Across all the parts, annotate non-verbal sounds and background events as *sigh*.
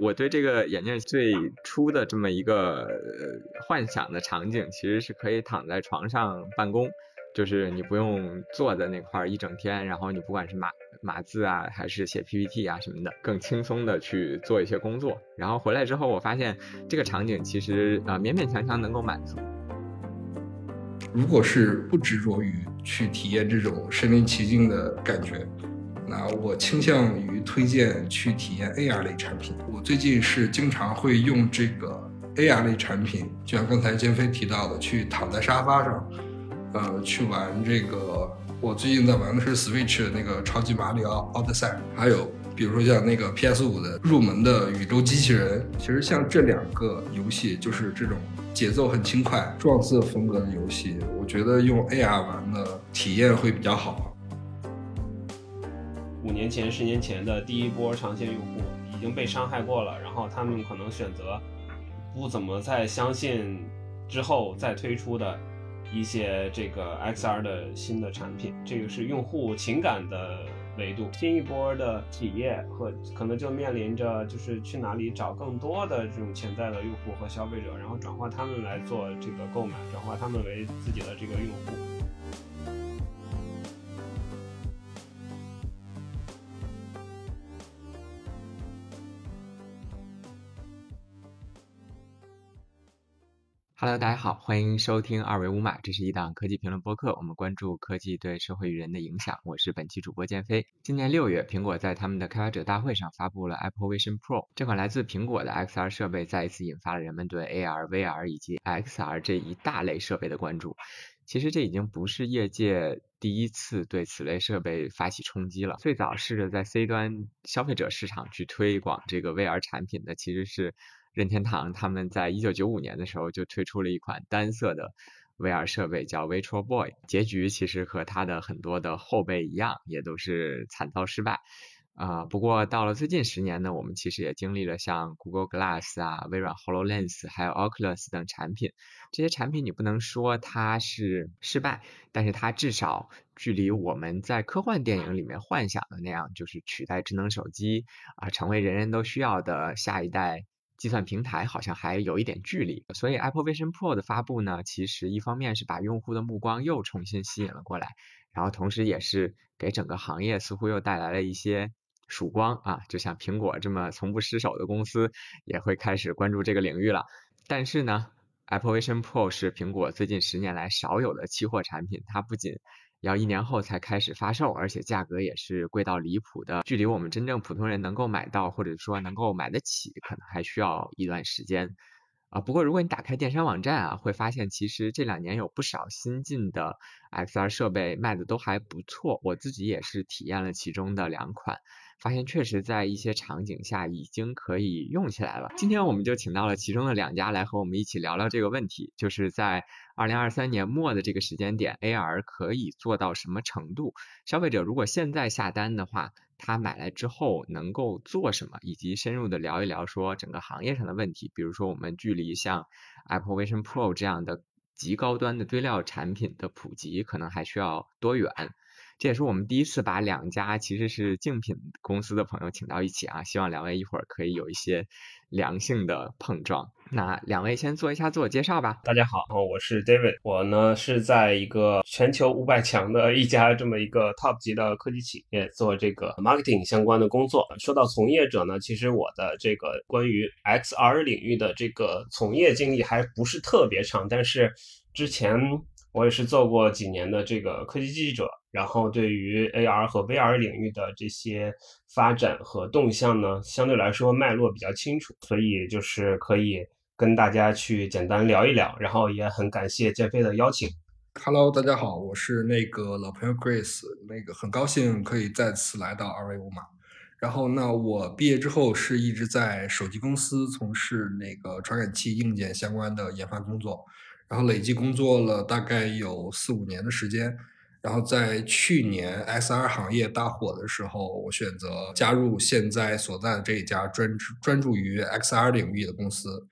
我对这个眼镜最初的这么一个幻想的场景，其实是可以躺在床上办公，就是你不用坐在那块儿一整天，然后你不管是码码字啊，还是写 PPT 啊什么的，更轻松的去做一些工作。然后回来之后，我发现这个场景其实啊勉勉强强能够满足。如果是不执着于去体验这种身临其境的感觉。那我倾向于推荐去体验 AR 类产品。我最近是经常会用这个 AR 类产品，就像刚才建飞提到的，去躺在沙发上，呃，去玩这个。我最近在玩的是 Switch 的那个超级马里奥奥德赛，还有比如说像那个 PS 五的入门的宇宙机器人。其实像这两个游戏，就是这种节奏很轻快、撞色风格的游戏，我觉得用 AR 玩的体验会比较好。五年前、十年前的第一波长线用户已经被伤害过了，然后他们可能选择不怎么再相信之后再推出的一些这个 XR 的新的产品。这个是用户情感的维度。新一波的企业和可能就面临着就是去哪里找更多的这种潜在的用户和消费者，然后转化他们来做这个购买，转化他们为自己的这个用户。Hello，大家好，欢迎收听二维五码，这是一档科技评论播客，我们关注科技对社会与人的影响。我是本期主播建飞。今年六月，苹果在他们的开发者大会上发布了 Apple Vision Pro 这款来自苹果的 XR 设备，再一次引发了人们对 AR、VR 以及 XR 这一大类设备的关注。其实这已经不是业界第一次对此类设备发起冲击了。最早试着在 C 端消费者市场去推广这个 VR 产品的，其实是。任天堂他们在一九九五年的时候就推出了一款单色的 VR 设备，叫 Virtual Boy。结局其实和它的很多的后辈一样，也都是惨遭失败。啊，不过到了最近十年呢，我们其实也经历了像 Google Glass 啊、微软 HoloLens 还有 Oculus 等产品。这些产品你不能说它是失败，但是它至少距离我们在科幻电影里面幻想的那样，就是取代智能手机啊，成为人人都需要的下一代。计算平台好像还有一点距离，所以 Apple Vision Pro 的发布呢，其实一方面是把用户的目光又重新吸引了过来，然后同时也是给整个行业似乎又带来了一些曙光啊，就像苹果这么从不失手的公司也会开始关注这个领域了。但是呢，Apple Vision Pro 是苹果最近十年来少有的期货产品，它不仅要一年后才开始发售，而且价格也是贵到离谱的，距离我们真正普通人能够买到或者说能够买得起，可能还需要一段时间啊。不过如果你打开电商网站啊，会发现其实这两年有不少新进的 XR 设备卖的都还不错，我自己也是体验了其中的两款。发现确实在一些场景下已经可以用起来了。今天我们就请到了其中的两家来和我们一起聊聊这个问题，就是在二零二三年末的这个时间点，AR 可以做到什么程度？消费者如果现在下单的话，他买来之后能够做什么？以及深入的聊一聊说整个行业上的问题，比如说我们距离像 Apple Vision Pro 这样的极高端的堆料产品的普及，可能还需要多远？这也是我们第一次把两家其实是竞品公司的朋友请到一起啊，希望两位一会儿可以有一些良性的碰撞。那两位先做一下自我介绍吧。大家好，我是 David，我呢是在一个全球五百强的一家这么一个 top 级的科技企业做这个 marketing 相关的工作。说到从业者呢，其实我的这个关于 XR 领域的这个从业经历还不是特别长，但是之前我也是做过几年的这个科技记者。然后对于 AR 和 VR 领域的这些发展和动向呢，相对来说脉络比较清楚，所以就是可以跟大家去简单聊一聊。然后也很感谢建飞的邀请。Hello，大家好，我是那个老朋友 Grace，那个很高兴可以再次来到二维码。然后那我毕业之后是一直在手机公司从事那个传感器硬件相关的研发工作，然后累计工作了大概有四五年的时间。然后在去年 XR 行业大火的时候，我选择加入现在所在的这一家专专注于 XR 领域的公司。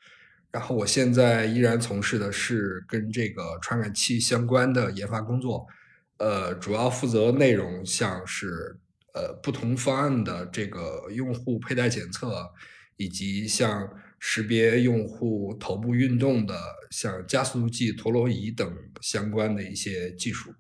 然后我现在依然从事的是跟这个传感器相关的研发工作，呃，主要负责内容像是呃不同方案的这个用户佩戴检测，以及像识别用户头部运动的像加速度计陀螺仪等相关的一些技术。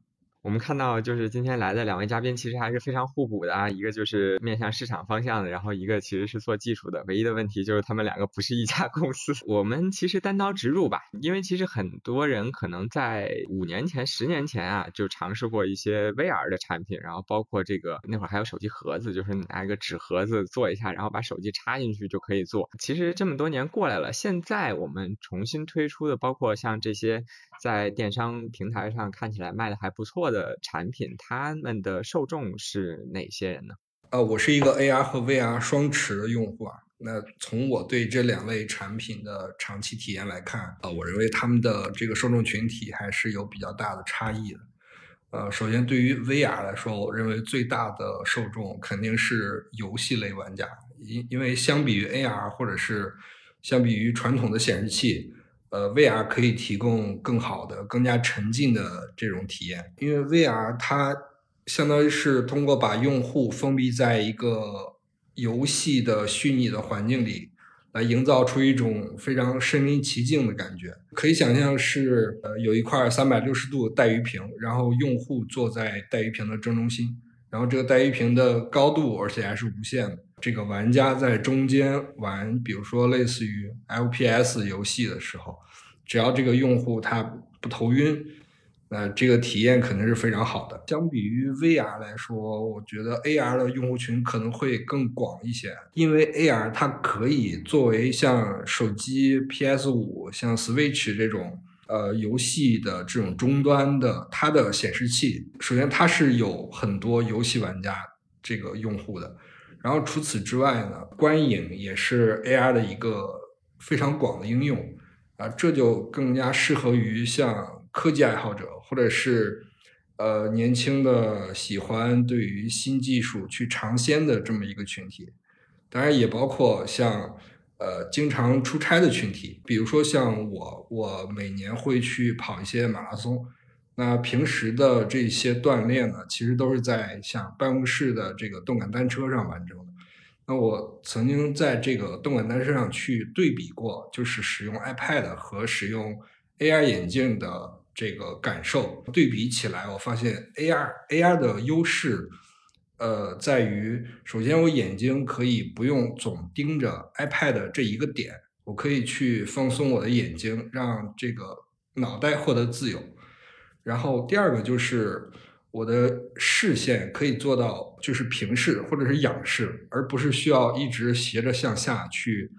我们看到，就是今天来的两位嘉宾，其实还是非常互补的啊。一个就是面向市场方向的，然后一个其实是做技术的。唯一的问题就是他们两个不是一家公司。我们其实单刀直入吧，因为其实很多人可能在五年前、十年前啊，就尝试过一些 VR 的产品，然后包括这个那会儿还有手机盒子，就是拿一个纸盒子做一下，然后把手机插进去就可以做。其实这么多年过来了，现在我们重新推出的，包括像这些在电商平台上看起来卖的还不错的。的产品，他们的受众是哪些人呢？呃，我是一个 AR 和 VR 双持的用户啊。那从我对这两类产品的长期体验来看，呃，我认为他们的这个受众群体还是有比较大的差异的。呃，首先对于 VR 来说，我认为最大的受众肯定是游戏类玩家，因因为相比于 AR 或者是相比于传统的显示器。呃，VR 可以提供更好的、更加沉浸的这种体验，因为 VR 它相当于是通过把用户封闭在一个游戏的虚拟的环境里，来营造出一种非常身临其境的感觉。可以想象是呃有一块三百六十度带鱼屏，然后用户坐在带鱼屏的正中心，然后这个带鱼屏的高度而且还是无限的。这个玩家在中间玩，比如说类似于 FPS 游戏的时候，只要这个用户他不头晕，那这个体验肯定是非常好的。相比于 VR 来说，我觉得 AR 的用户群可能会更广一些，因为 AR 它可以作为像手机 PS 五、像 Switch 这种呃游戏的这种终端的它的显示器。首先，它是有很多游戏玩家这个用户的。然后除此之外呢，观影也是 AR 的一个非常广的应用啊，这就更加适合于像科技爱好者，或者是呃年轻的喜欢对于新技术去尝鲜的这么一个群体。当然也包括像呃经常出差的群体，比如说像我，我每年会去跑一些马拉松。那平时的这些锻炼呢，其实都是在像办公室的这个动感单车上完成的。那我曾经在这个动感单车上去对比过，就是使用 iPad 和使用 AR 眼镜的这个感受。对比起来，我发现 AR AR 的优势，呃，在于首先我眼睛可以不用总盯着 iPad 这一个点，我可以去放松我的眼睛，让这个脑袋获得自由。然后第二个就是我的视线可以做到就是平视或者是仰视，而不是需要一直斜着向下去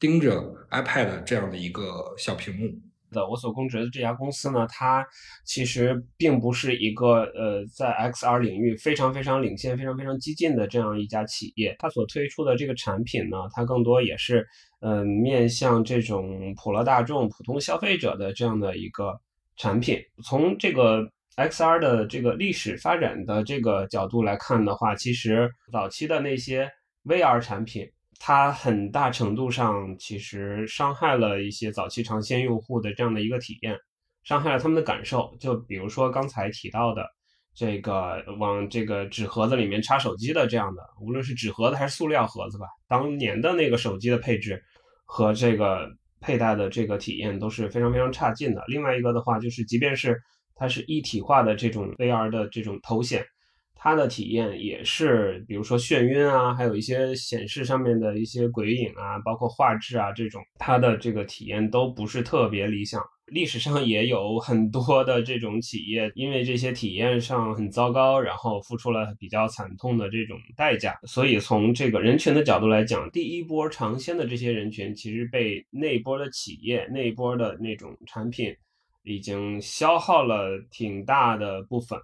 盯着 iPad 这样的一个小屏幕。的我所供职的这家公司呢，它其实并不是一个呃在 XR 领域非常非常领先、非常非常激进的这样一家企业。它所推出的这个产品呢，它更多也是嗯面向这种普罗大众、普通消费者的这样的一个。产品从这个 XR 的这个历史发展的这个角度来看的话，其实早期的那些 VR 产品，它很大程度上其实伤害了一些早期尝鲜用户的这样的一个体验，伤害了他们的感受。就比如说刚才提到的这个往这个纸盒子里面插手机的这样的，无论是纸盒子还是塑料盒子吧，当年的那个手机的配置和这个。佩戴的这个体验都是非常非常差劲的。另外一个的话，就是即便是它是一体化的这种 VR 的这种头显，它的体验也是，比如说眩晕啊，还有一些显示上面的一些鬼影啊，包括画质啊这种，它的这个体验都不是特别理想。历史上也有很多的这种企业，因为这些体验上很糟糕，然后付出了比较惨痛的这种代价。所以从这个人群的角度来讲，第一波尝鲜的这些人群，其实被那波的企业、那波的那种产品，已经消耗了挺大的部分。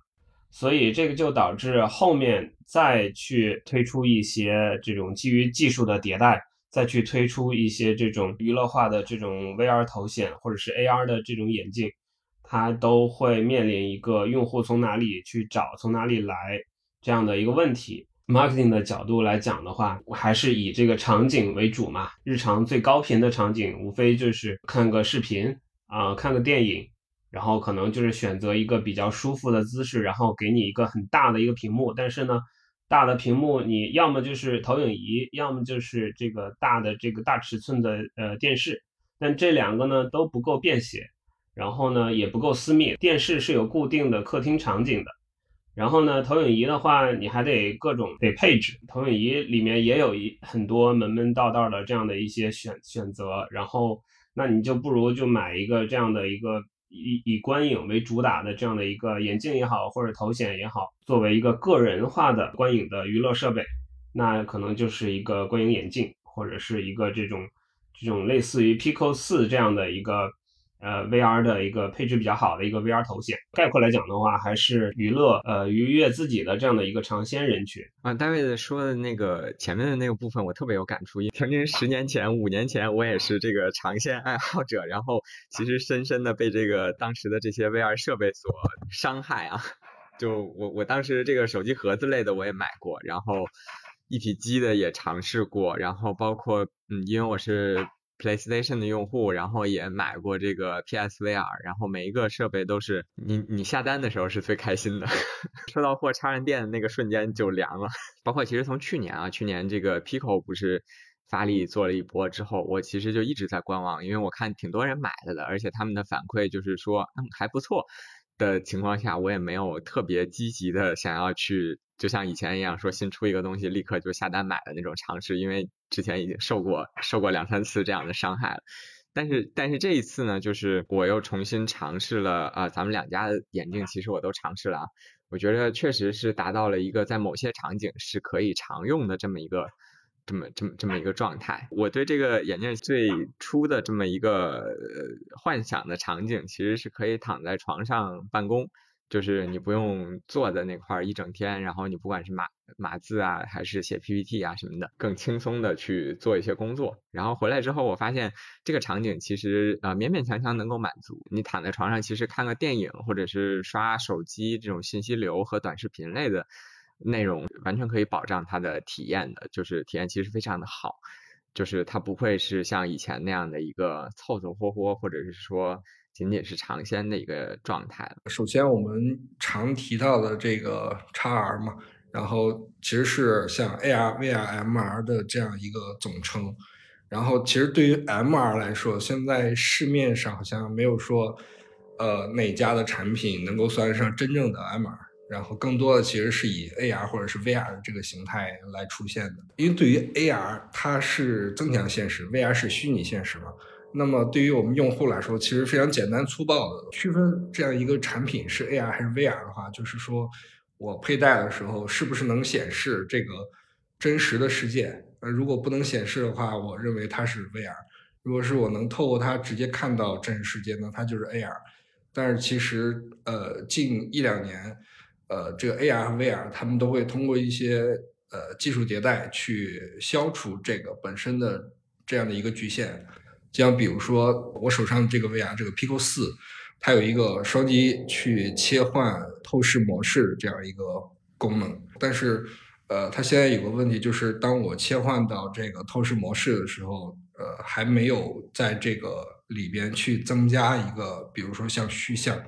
所以这个就导致后面再去推出一些这种基于技术的迭代。再去推出一些这种娱乐化的这种 VR 头显，或者是 AR 的这种眼镜，它都会面临一个用户从哪里去找，从哪里来这样的一个问题。Marketing 的角度来讲的话，还是以这个场景为主嘛。日常最高频的场景，无非就是看个视频啊，看个电影，然后可能就是选择一个比较舒服的姿势，然后给你一个很大的一个屏幕。但是呢，大的屏幕，你要么就是投影仪，要么就是这个大的这个大尺寸的呃电视，但这两个呢都不够便携，然后呢也不够私密。电视是有固定的客厅场景的，然后呢投影仪的话，你还得各种得配置。投影仪里面也有一很多门门道道的这样的一些选选择，然后那你就不如就买一个这样的一个。以以观影为主打的这样的一个眼镜也好，或者头显也好，作为一个个人化的观影的娱乐设备，那可能就是一个观影眼镜，或者是一个这种这种类似于 Pico 四这样的一个。呃，VR 的一个配置比较好的一个 VR 头显，概括来讲的话，还是娱乐呃愉悦自己的这样的一个尝鲜人群啊。大卫的说的那个前面的那个部分，我特别有感触。因为曾经十年前、五年前，我也是这个尝鲜爱好者，然后其实深深的被这个当时的这些 VR 设备所伤害啊。就我我当时这个手机盒子类的我也买过，然后一体机的也尝试过，然后包括嗯，因为我是。PlayStation 的用户，然后也买过这个 PSVR，然后每一个设备都是你你下单的时候是最开心的，*laughs* 收到货插上电的那个瞬间就凉了。包括其实从去年啊，去年这个 Pico 不是发力做了一波之后，我其实就一直在观望，因为我看挺多人买了的，而且他们的反馈就是说嗯还不错的情况下，我也没有特别积极的想要去。就像以前一样，说新出一个东西立刻就下单买的那种尝试，因为之前已经受过受过两三次这样的伤害了。但是但是这一次呢，就是我又重新尝试了啊，咱们两家的眼镜其实我都尝试了啊，我觉得确实是达到了一个在某些场景是可以常用的这么一个这么这么这么一个状态。我对这个眼镜最初的这么一个幻想的场景，其实是可以躺在床上办公。就是你不用坐在那块儿一整天，然后你不管是码码字啊，还是写 PPT 啊什么的，更轻松的去做一些工作。然后回来之后，我发现这个场景其实呃勉勉强强能够满足你躺在床上，其实看个电影或者是刷手机这种信息流和短视频类的内容，完全可以保障它的体验的，就是体验其实非常的好，就是它不会是像以前那样的一个凑凑合合，或者是说。仅仅是尝鲜的一个状态首先，我们常提到的这个 XR 嘛，然后其实是像 AR、VR、MR 的这样一个总称。然后，其实对于 MR 来说，现在市面上好像没有说，呃，哪家的产品能够算上真正的 MR。然后，更多的其实是以 AR 或者是 VR 的这个形态来出现的。因为对于 AR，它是增强现实；VR 是虚拟现实嘛。那么对于我们用户来说，其实非常简单粗暴的区分这样一个产品是 AR 还是 VR 的话，就是说我佩戴的时候是不是能显示这个真实的世界？呃，如果不能显示的话，我认为它是 VR；如果是我能透过它直接看到真实世界，那它就是 AR。但是其实，呃，近一两年，呃，这个 AR 和 VR 他们都会通过一些呃技术迭代去消除这个本身的这样的一个局限。像比如说我手上这个 VR 这个 Pico 四，它有一个双击去切换透视模式这样一个功能，但是呃，它现在有个问题就是，当我切换到这个透视模式的时候，呃，还没有在这个里边去增加一个，比如说像虚像，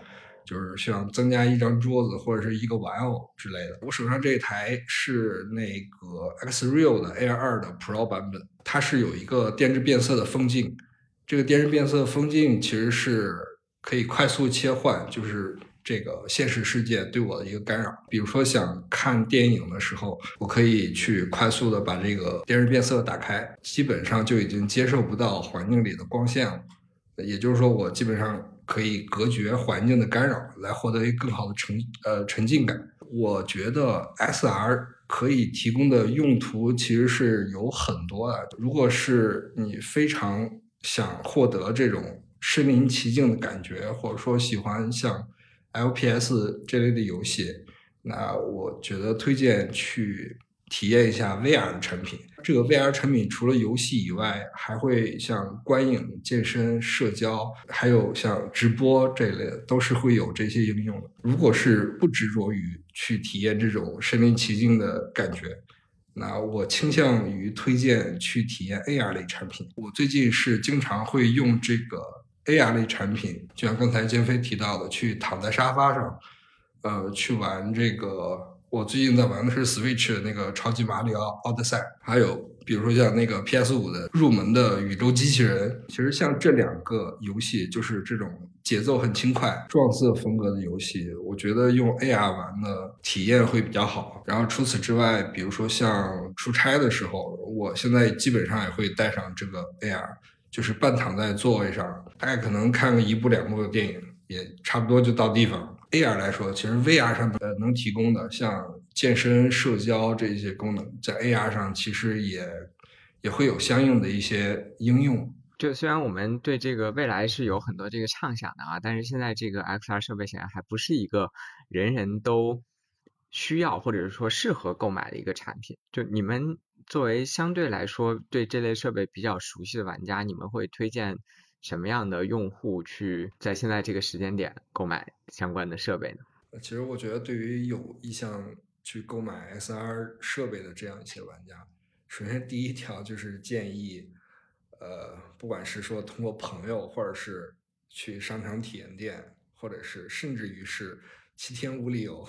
就是像增加一张桌子或者是一个玩偶之类的。我手上这一台是那个 Xreal 的 Air 二的 Pro 版本，它是有一个电致变色的风镜。这个电视变色风镜其实是可以快速切换，就是这个现实世界对我的一个干扰。比如说想看电影的时候，我可以去快速的把这个电视变色打开，基本上就已经接受不到环境里的光线了。也就是说，我基本上可以隔绝环境的干扰，来获得一个更好的沉呃沉浸感。我觉得 SR 可以提供的用途其实是有很多的。如果是你非常想获得这种身临其境的感觉，或者说喜欢像 LPS 这类的游戏，那我觉得推荐去体验一下 VR 的产品。这个 VR 产品除了游戏以外，还会像观影、健身、社交，还有像直播这类的，都是会有这些应用的。如果是不执着于去体验这种身临其境的感觉。那我倾向于推荐去体验 AR 类产品。我最近是经常会用这个 AR 类产品，就像刚才建飞提到的，去躺在沙发上，呃，去玩这个我最近在玩的是 Switch 的那个超级马里奥奥德赛，还有比如说像那个 PS 五的入门的宇宙机器人。其实像这两个游戏，就是这种节奏很轻快、撞色风格的游戏，我觉得用 AR 玩的体验会比较好。然后除此之外，比如说像出差的时候，我现在基本上也会带上这个 AR，就是半躺在座位上，大概可能看个一部两部的电影，也差不多就到地方。AR 来说，其实 VR 上呃能提供的像健身、社交这些功能，在 AR 上其实也也会有相应的一些应用。就虽然我们对这个未来是有很多这个畅想的啊，但是现在这个 XR 设备显然还不是一个人人都需要或者是说适合购买的一个产品。就你们作为相对来说对这类设备比较熟悉的玩家，你们会推荐？什么样的用户去在现在这个时间点购买相关的设备呢？其实我觉得，对于有意向去购买 SR 设备的这样一些玩家，首先第一条就是建议，呃，不管是说通过朋友，或者是去商场体验店，或者是甚至于是七天无理由，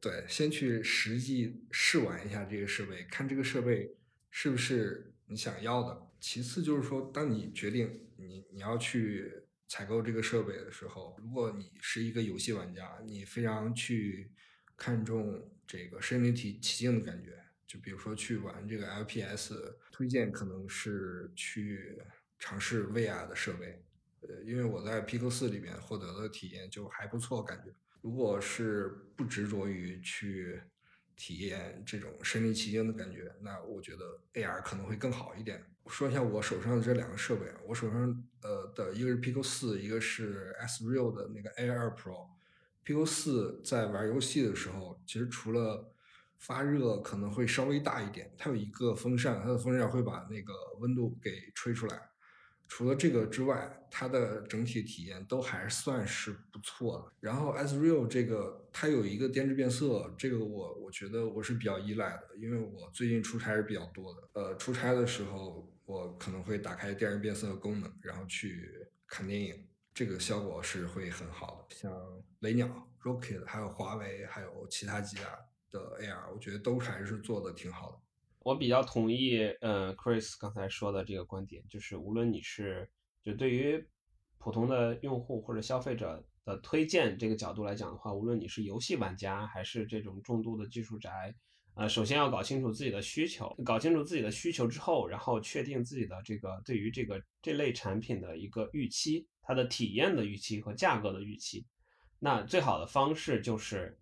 对，先去实际试玩一下这个设备，看这个设备是不是你想要的。其次就是说，当你决定你你要去采购这个设备的时候，如果你是一个游戏玩家，你非常去看重这个身临其境的感觉，就比如说去玩这个 LPS，推荐可能是去尝试 VR 的设备，呃，因为我在 Pico 四里面获得的体验就还不错，感觉。如果是不执着于去体验这种身临其境的感觉，那我觉得 AR 可能会更好一点。说一下我手上的这两个设备啊，我手上呃的一个是 Pico 四，一个是 S Real 的那个 Air Pro。P.O. 四在玩游戏的时候，其实除了发热可能会稍微大一点，它有一个风扇，它的风扇会把那个温度给吹出来。除了这个之外，它的整体体验都还算是不错的。然后 S Real 这个它有一个电致变色，这个我我觉得我是比较依赖的，因为我最近出差是比较多的。呃，出差的时候我可能会打开电致变色的功能，然后去看电影，这个效果是会很好的。像雷鸟、Rocket，还有华为，还有其他几家的 AR，我觉得都还是做的挺好的。我比较同意，嗯，Chris 刚才说的这个观点，就是无论你是就对于普通的用户或者消费者的推荐这个角度来讲的话，无论你是游戏玩家还是这种重度的技术宅，呃，首先要搞清楚自己的需求，搞清楚自己的需求之后，然后确定自己的这个对于这个这类产品的一个预期，它的体验的预期和价格的预期，那最好的方式就是。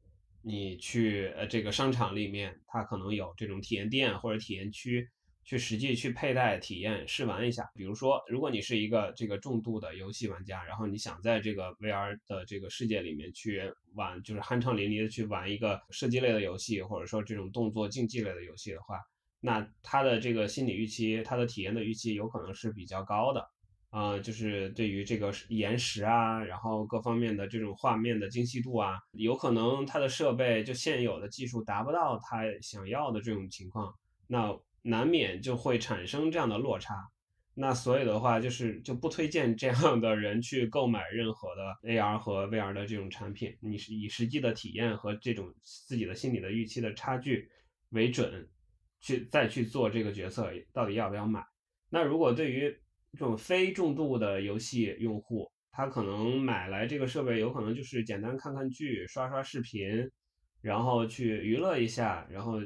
你去呃这个商场里面，它可能有这种体验店或者体验区，去实际去佩戴体验试玩一下。比如说，如果你是一个这个重度的游戏玩家，然后你想在这个 VR 的这个世界里面去玩，就是酣畅淋漓的去玩一个射击类的游戏，或者说这种动作竞技类的游戏的话，那它的这个心理预期，它的体验的预期有可能是比较高的。啊，就是对于这个延时啊，然后各方面的这种画面的精细度啊，有可能它的设备就现有的技术达不到他想要的这种情况，那难免就会产生这样的落差。那所以的话，就是就不推荐这样的人去购买任何的 AR 和 VR 的这种产品。你是以实际的体验和这种自己的心理的预期的差距为准，去再去做这个决策，到底要不要买？那如果对于这种非重度的游戏用户，他可能买来这个设备，有可能就是简单看看剧、刷刷视频，然后去娱乐一下，然后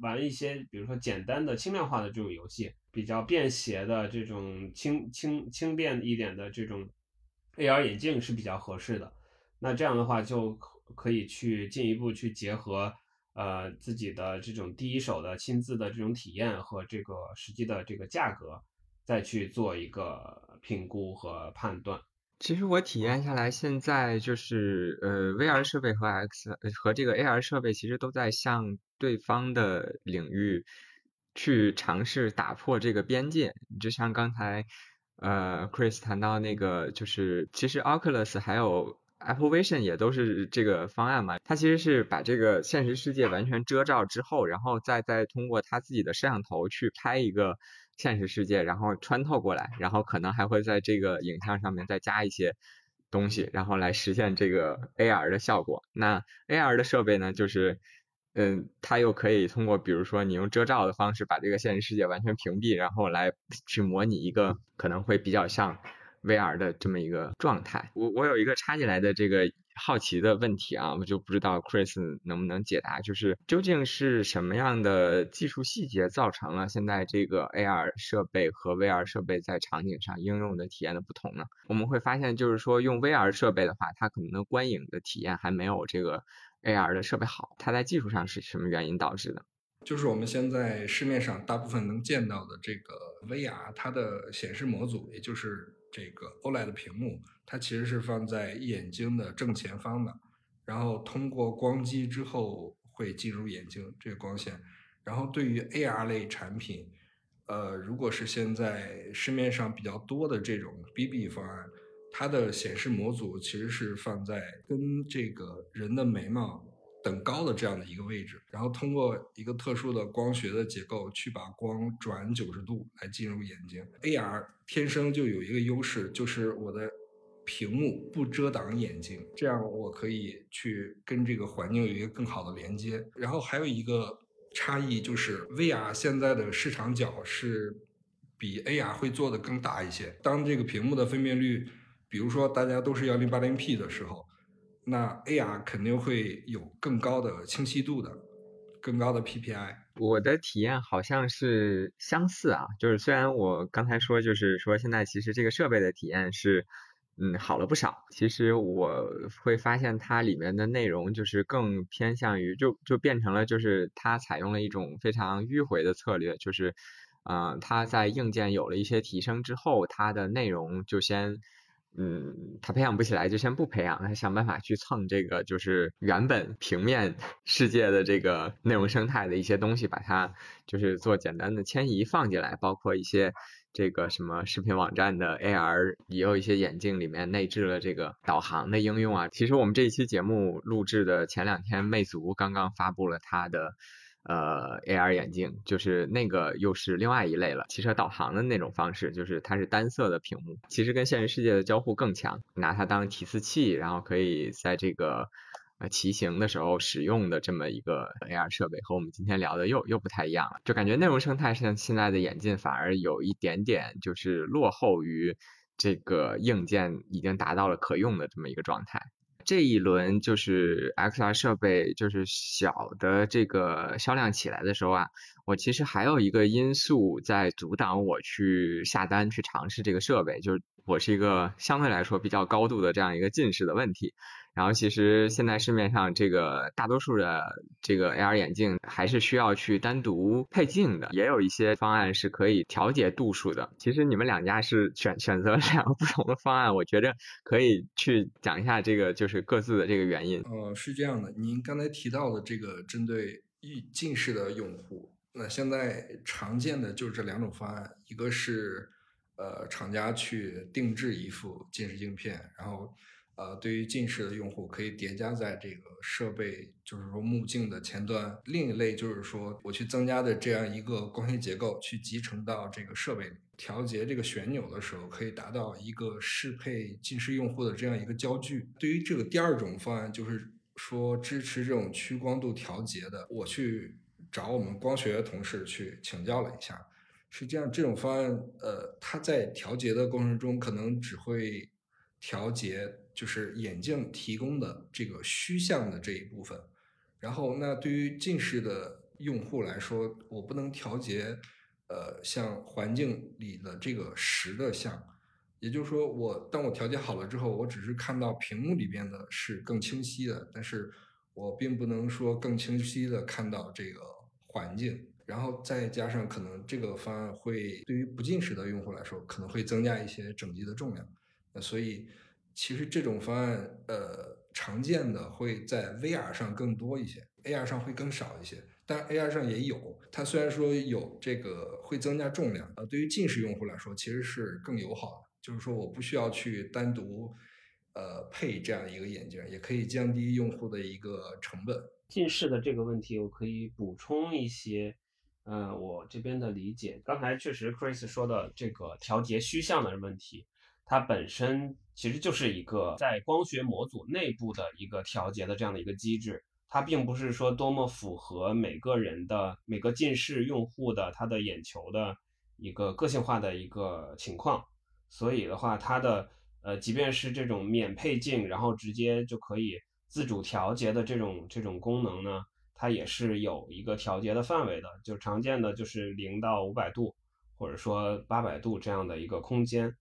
玩一些比如说简单的轻量化的这种游戏，比较便携的这种轻轻轻便一点的这种 AR 眼镜是比较合适的。那这样的话就可以去进一步去结合呃自己的这种第一手的亲自的这种体验和这个实际的这个价格。再去做一个评估和判断。其实我体验下来，现在就是呃，VR 设备和 X 和这个 AR 设备其实都在向对方的领域去尝试打破这个边界。就像刚才呃 Chris 谈到那个，就是其实 Oculus 还有 Apple Vision 也都是这个方案嘛。它其实是把这个现实世界完全遮罩之后，然后再再通过它自己的摄像头去拍一个。现实世界，然后穿透过来，然后可能还会在这个影像上面再加一些东西，然后来实现这个 AR 的效果。那 AR 的设备呢，就是嗯，它又可以通过比如说你用遮罩的方式把这个现实世界完全屏蔽，然后来去模拟一个可能会比较像 VR 的这么一个状态。我我有一个插进来的这个。好奇的问题啊，我就不知道 Chris 能不能解答，就是究竟是什么样的技术细节造成了现在这个 AR 设备和 VR 设备在场景上应用的体验的不同呢？我们会发现，就是说用 VR 设备的话，它可能的观影的体验还没有这个 AR 的设备好，它在技术上是什么原因导致的？就是我们现在市面上大部分能见到的这个 VR，它的显示模组，也就是这个 OLED 屏幕。它其实是放在眼睛的正前方的，然后通过光机之后会进入眼睛这个光线。然后对于 AR 类产品，呃，如果是现在市面上比较多的这种 BB 方案，它的显示模组其实是放在跟这个人的眉毛等高的这样的一个位置，然后通过一个特殊的光学的结构去把光转九十度来进入眼睛。AR 天生就有一个优势，就是我的。屏幕不遮挡眼睛，这样我可以去跟这个环境有一个更好的连接。然后还有一个差异就是，VR 现在的市场角是比 AR 会做的更大一些。当这个屏幕的分辨率，比如说大家都是幺零八零 P 的时候，那 AR 肯定会有更高的清晰度的，更高的 PPI。我的体验好像是相似啊，就是虽然我刚才说就是说现在其实这个设备的体验是。嗯，好了不少。其实我会发现它里面的内容就是更偏向于，就就变成了就是它采用了一种非常迂回的策略，就是，呃，它在硬件有了一些提升之后，它的内容就先，嗯，它培养不起来就先不培养，他想办法去蹭这个就是原本平面世界的这个内容生态的一些东西，把它就是做简单的迁移放进来，包括一些。这个什么视频网站的 AR 也有一些眼镜里面内置了这个导航的应用啊。其实我们这一期节目录制的前两天，魅族刚刚发布了它的呃 AR 眼镜，就是那个又是另外一类了，汽车导航的那种方式，就是它是单色的屏幕，其实跟现实世界的交互更强，拿它当提示器，然后可以在这个。呃，骑行的时候使用的这么一个 AR 设备，和我们今天聊的又又不太一样了，就感觉内容生态像现在的眼镜反而有一点点就是落后于这个硬件已经达到了可用的这么一个状态。这一轮就是 XR 设备就是小的这个销量起来的时候啊，我其实还有一个因素在阻挡我去下单去尝试这个设备，就是我是一个相对来说比较高度的这样一个近视的问题。然后其实现在市面上这个大多数的这个 AR 眼镜还是需要去单独配镜的，也有一些方案是可以调节度数的。其实你们两家是选选择两个不同的方案，我觉着可以去讲一下这个就是各自的这个原因。呃，是这样的，您刚才提到的这个针对近视的用户，那现在常见的就是这两种方案，一个是呃厂家去定制一副近视镜片，然后。呃，对于近视的用户，可以叠加在这个设备，就是说目镜的前端。另一类就是说，我去增加的这样一个光学结构，去集成到这个设备里，调节这个旋钮的时候，可以达到一个适配近视用户的这样一个焦距。对于这个第二种方案，就是说支持这种屈光度调节的，我去找我们光学同事去请教了一下，实际上这种方案，呃，它在调节的过程中，可能只会调节。就是眼镜提供的这个虚像的这一部分，然后那对于近视的用户来说，我不能调节，呃，像环境里的这个实的像，也就是说，我当我调节好了之后，我只是看到屏幕里边的是更清晰的，但是我并不能说更清晰的看到这个环境，然后再加上可能这个方案会对于不近视的用户来说，可能会增加一些整机的重量，那所以。其实这种方案，呃，常见的会在 VR 上更多一些，AR 上会更少一些。但 AR 上也有，它虽然说有这个会增加重量，呃，对于近视用户来说其实是更友好的。就是说我不需要去单独，呃，配这样一个眼镜，也可以降低用户的一个成本。近视的这个问题，我可以补充一些，嗯，我这边的理解。刚才确实 Chris 说的这个调节虚像的问题。它本身其实就是一个在光学模组内部的一个调节的这样的一个机制，它并不是说多么符合每个人的每个近视用户的他的眼球的一个个性化的一个情况，所以的话，它的呃，即便是这种免配镜，然后直接就可以自主调节的这种这种功能呢，它也是有一个调节的范围的，就常见的就是零到五百度，或者说八百度这样的一个空间。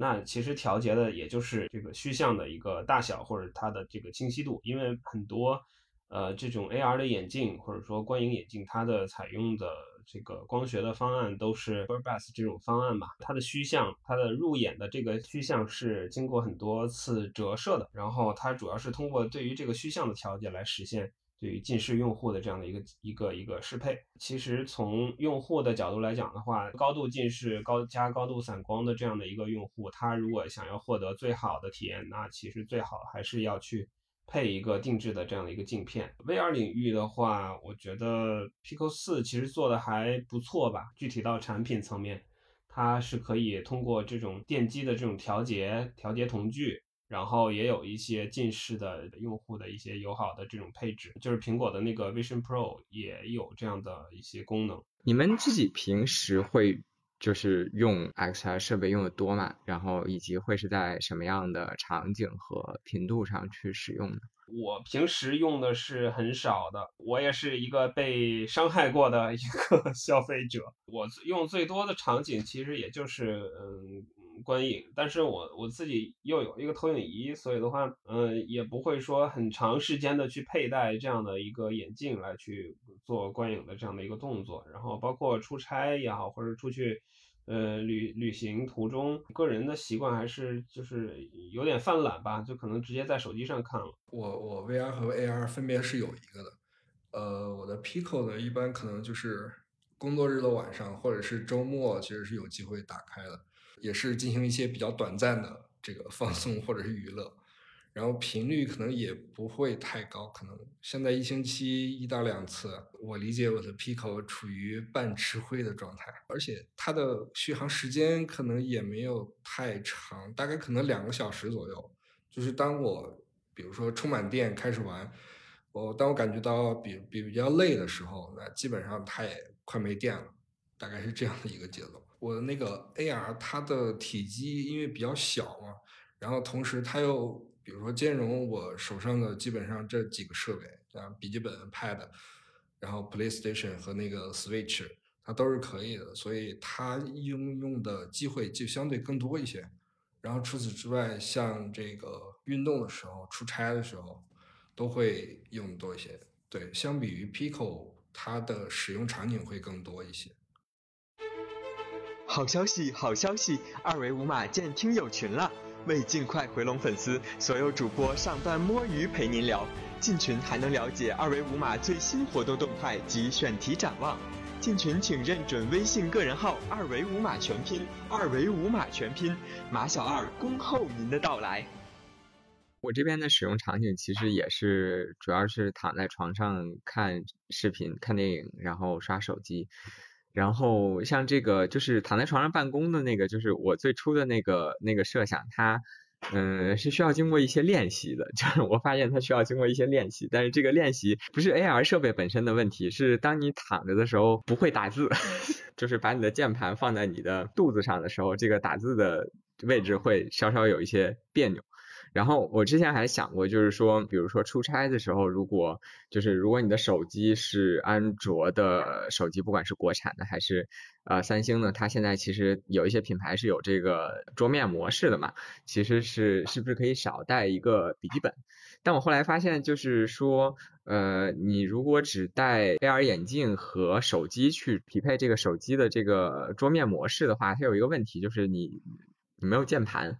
那其实调节的也就是这个虚像的一个大小或者它的这个清晰度，因为很多呃这种 AR 的眼镜或者说观影眼镜，它的采用的这个光学的方案都是 Burbas 这种方案嘛，它的虚像它的入眼的这个虚像是经过很多次折射的，然后它主要是通过对于这个虚像的调节来实现。对于近视用户的这样的一个一个一个适配，其实从用户的角度来讲的话，高度近视高加高度散光的这样的一个用户，他如果想要获得最好的体验，那其实最好还是要去配一个定制的这样的一个镜片。VR 领域的话，我觉得 Pico 四其实做的还不错吧。具体到产品层面，它是可以通过这种电机的这种调节调节瞳距。然后也有一些近视的用户的一些友好的这种配置，就是苹果的那个 Vision Pro 也有这样的一些功能。你们自己平时会就是用 XR 设备用的多吗？然后以及会是在什么样的场景和频度上去使用呢？我平时用的是很少的，我也是一个被伤害过的一个 *laughs* 消费者。我用最多的场景其实也就是嗯。观影，但是我我自己又有一个投影仪，所以的话，嗯，也不会说很长时间的去佩戴这样的一个眼镜来去做观影的这样的一个动作。然后包括出差也好，或者出去，呃，旅旅行途中，个人的习惯还是就是有点犯懒吧，就可能直接在手机上看了。我我 VR 和 AR 分别是有一个的，呃，我的 Pico 呢，一般可能就是工作日的晚上或者是周末，其实是有机会打开的。也是进行一些比较短暂的这个放松或者是娱乐，然后频率可能也不会太高，可能现在一星期一到两次。我理解我的 Pico 处于半吃灰的状态，而且它的续航时间可能也没有太长，大概可能两个小时左右。就是当我比如说充满电开始玩，我当我感觉到比比比较累的时候，那基本上它也快没电了，大概是这样的一个节奏。我的那个 AR，它的体积因为比较小嘛，然后同时它又比如说兼容我手上的基本上这几个设备，啊，笔记本、Pad，然后 PlayStation 和那个 Switch，它都是可以的，所以它应用的机会就相对更多一些。然后除此之外，像这个运动的时候、出差的时候，都会用多一些。对，相比于 Pico，它的使用场景会更多一些。好消息，好消息！二维码建听友群了。为尽快回笼粉丝，所有主播上班摸鱼陪您聊。进群还能了解二维码最新活动动态及选题展望。进群请认准微信个人号“二维码全拼”，二维码全拼，马小二恭候您的到来。我这边的使用场景其实也是，主要是躺在床上看视频、看电影，然后刷手机。然后像这个就是躺在床上办公的那个，就是我最初的那个那个设想，它嗯是需要经过一些练习的，*laughs* 就是我发现它需要经过一些练习，但是这个练习不是 AR 设备本身的问题，是当你躺着的时候不会打字，*laughs* 就是把你的键盘放在你的肚子上的时候，这个打字的位置会稍稍有一些别扭。然后我之前还想过，就是说，比如说出差的时候，如果就是如果你的手机是安卓的手机，不管是国产的还是呃三星的，它现在其实有一些品牌是有这个桌面模式的嘛，其实是是不是可以少带一个笔记本？但我后来发现，就是说，呃，你如果只带 AR 眼镜和手机去匹配这个手机的这个桌面模式的话，它有一个问题，就是你你没有键盘。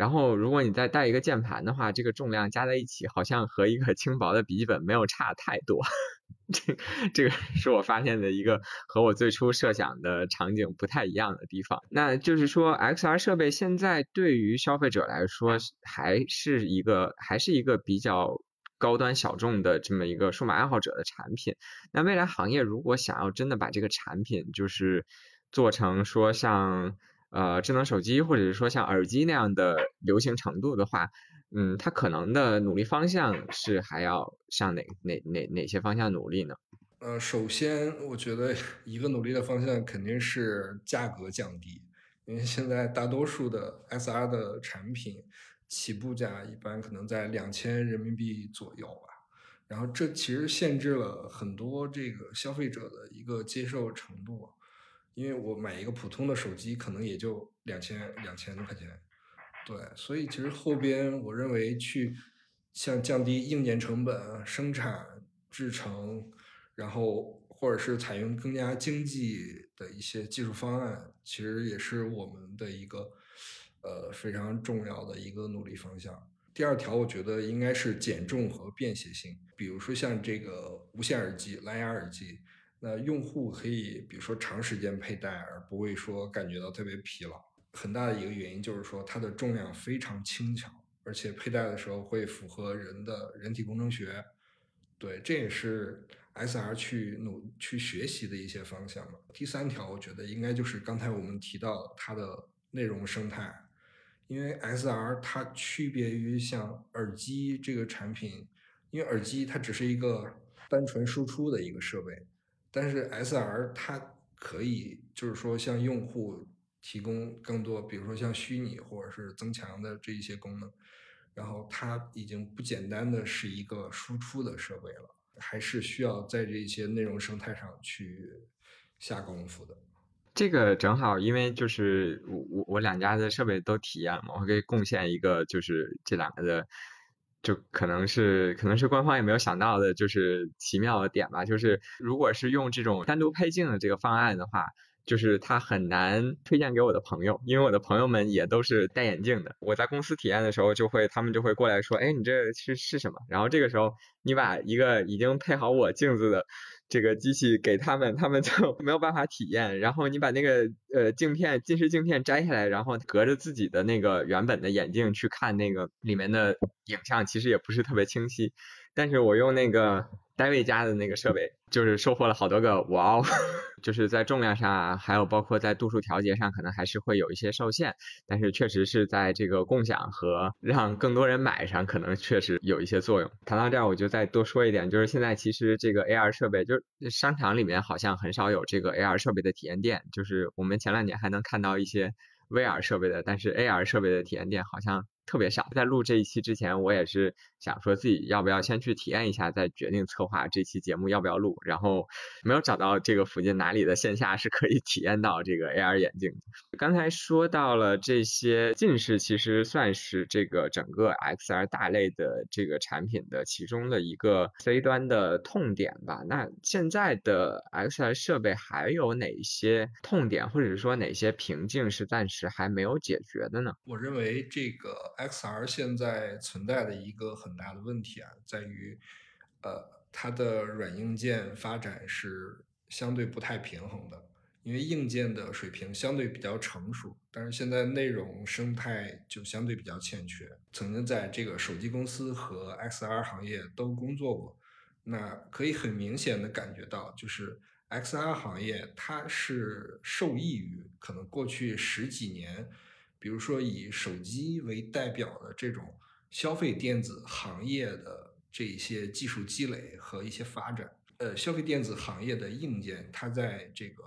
然后，如果你再带一个键盘的话，这个重量加在一起，好像和一个轻薄的笔记本没有差太多。*laughs* 这这个是我发现的一个和我最初设想的场景不太一样的地方。那就是说，XR 设备现在对于消费者来说，还是一个还是一个比较高端小众的这么一个数码爱好者的产品。那未来行业如果想要真的把这个产品就是做成说像。呃，智能手机或者是说像耳机那样的流行程度的话，嗯，它可能的努力方向是还要向哪哪哪哪些方向努力呢？呃，首先我觉得 *laughs* 一个努力的方向肯定是价格降低，因为现在大多数的 SR 的产品起步价一般可能在两千人民币左右吧。然后这其实限制了很多这个消费者的一个接受程度，因为我买一个普通的手机可能也就两千两千多块钱，对，所以其实后边我认为去像降低硬件成本、生产制成，然后或者是采用更加经济的一些技术方案，其实也是我们的一个呃非常重要的一个努力方向。第二条，我觉得应该是减重和便携性。比如说像这个无线耳机、蓝牙耳机，那用户可以比如说长时间佩戴，而不会说感觉到特别疲劳。很大的一个原因就是说它的重量非常轻巧，而且佩戴的时候会符合人的人体工程学。对，这也是 SR 去努去学习的一些方向嘛。第三条，我觉得应该就是刚才我们提到它的内容生态。因为 SR 它区别于像耳机这个产品，因为耳机它只是一个单纯输出的一个设备，但是 SR 它可以就是说向用户提供更多，比如说像虚拟或者是增强的这一些功能，然后它已经不简单的是一个输出的设备了，还是需要在这些内容生态上去下功夫的。这个正好，因为就是我我我两家的设备都体验嘛，我可以贡献一个，就是这两个的，就可能是可能是官方也没有想到的，就是奇妙的点吧。就是如果是用这种单独配镜的这个方案的话，就是它很难推荐给我的朋友，因为我的朋友们也都是戴眼镜的。我在公司体验的时候，就会他们就会过来说，哎，你这是是什么？然后这个时候你把一个已经配好我镜子的。这个机器给他们，他们就 *laughs* 没有办法体验。然后你把那个呃镜片近视镜片摘下来，然后隔着自己的那个原本的眼镜去看那个里面的影像，其实也不是特别清晰。但是我用那个。戴维家的那个设备，就是收获了好多个哇哦，*laughs* 就是在重量上啊，还有包括在度数调节上，可能还是会有一些受限，但是确实是在这个共享和让更多人买上，可能确实有一些作用。谈到这儿，我就再多说一点，就是现在其实这个 AR 设备，就是商场里面好像很少有这个 AR 设备的体验店，就是我们前两年还能看到一些 VR 设备的，但是 AR 设备的体验店好像。特别少，在录这一期之前，我也是想说自己要不要先去体验一下，再决定策划这期节目要不要录。然后没有找到这个附近哪里的线下是可以体验到这个 AR 眼镜。刚才说到了这些近视，其实算是这个整个 XR 大类的这个产品的其中的一个 C 端的痛点吧。那现在的 XR 设备还有哪些痛点，或者说哪些瓶颈是暂时还没有解决的呢？我认为这个。XR 现在存在的一个很大的问题啊，在于，呃，它的软硬件发展是相对不太平衡的。因为硬件的水平相对比较成熟，但是现在内容生态就相对比较欠缺。曾经在这个手机公司和 XR 行业都工作过，那可以很明显的感觉到，就是 XR 行业它是受益于可能过去十几年。比如说，以手机为代表的这种消费电子行业的这一些技术积累和一些发展，呃，消费电子行业的硬件，它在这个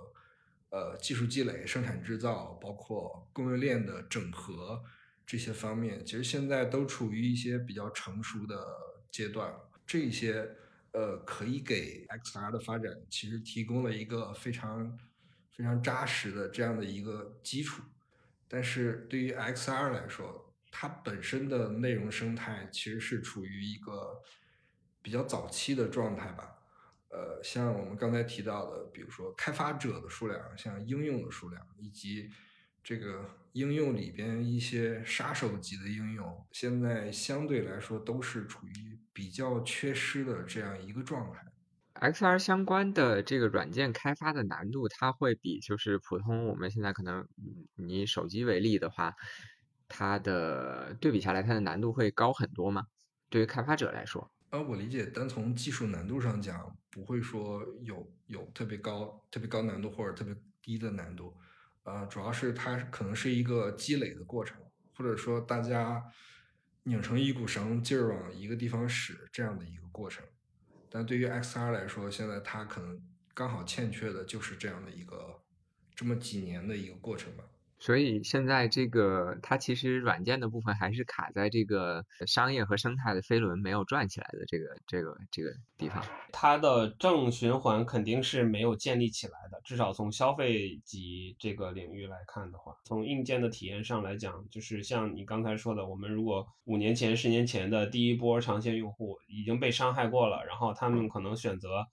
呃技术积累、生产制造，包括供应链的整合这些方面，其实现在都处于一些比较成熟的阶段。这些呃，可以给 XR 的发展其实提供了一个非常非常扎实的这样的一个基础。但是对于 XR 来说，它本身的内容生态其实是处于一个比较早期的状态吧。呃，像我们刚才提到的，比如说开发者的数量，像应用的数量，以及这个应用里边一些杀手级的应用，现在相对来说都是处于比较缺失的这样一个状态。XR 相关的这个软件开发的难度，它会比就是普通我们现在可能你手机为例的话，它的对比下来，它的难度会高很多吗？对于开发者来说？呃，我理解，单从技术难度上讲，不会说有有特别高、特别高难度或者特别低的难度，呃，主要是它可能是一个积累的过程，或者说大家拧成一股绳，劲儿往一个地方使这样的一个过程。但对于 XR 来说，现在它可能刚好欠缺的就是这样的一个这么几年的一个过程吧。所以现在这个它其实软件的部分还是卡在这个商业和生态的飞轮没有转起来的这个这个这个地方。它的正循环肯定是没有建立起来的，至少从消费级这个领域来看的话，从硬件的体验上来讲，就是像你刚才说的，我们如果五年前、十年前的第一波长线用户已经被伤害过了，然后他们可能选择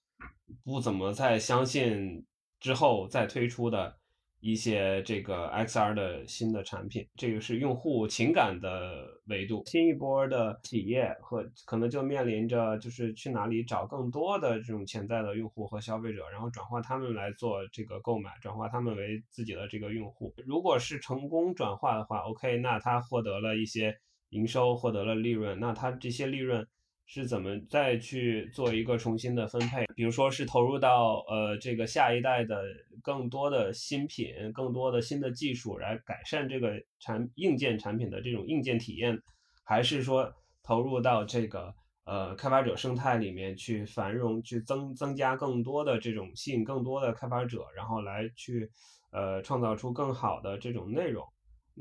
不怎么再相信之后再推出的。一些这个 XR 的新的产品，这个是用户情感的维度。新一波的企业和可能就面临着就是去哪里找更多的这种潜在的用户和消费者，然后转化他们来做这个购买，转化他们为自己的这个用户。如果是成功转化的话，OK，那他获得了一些营收，获得了利润，那他这些利润。是怎么再去做一个重新的分配？比如说是投入到呃这个下一代的更多的新品、更多的新的技术来改善这个产硬件产品的这种硬件体验，还是说投入到这个呃开发者生态里面去繁荣、去增增加更多的这种吸引更多的开发者，然后来去呃创造出更好的这种内容？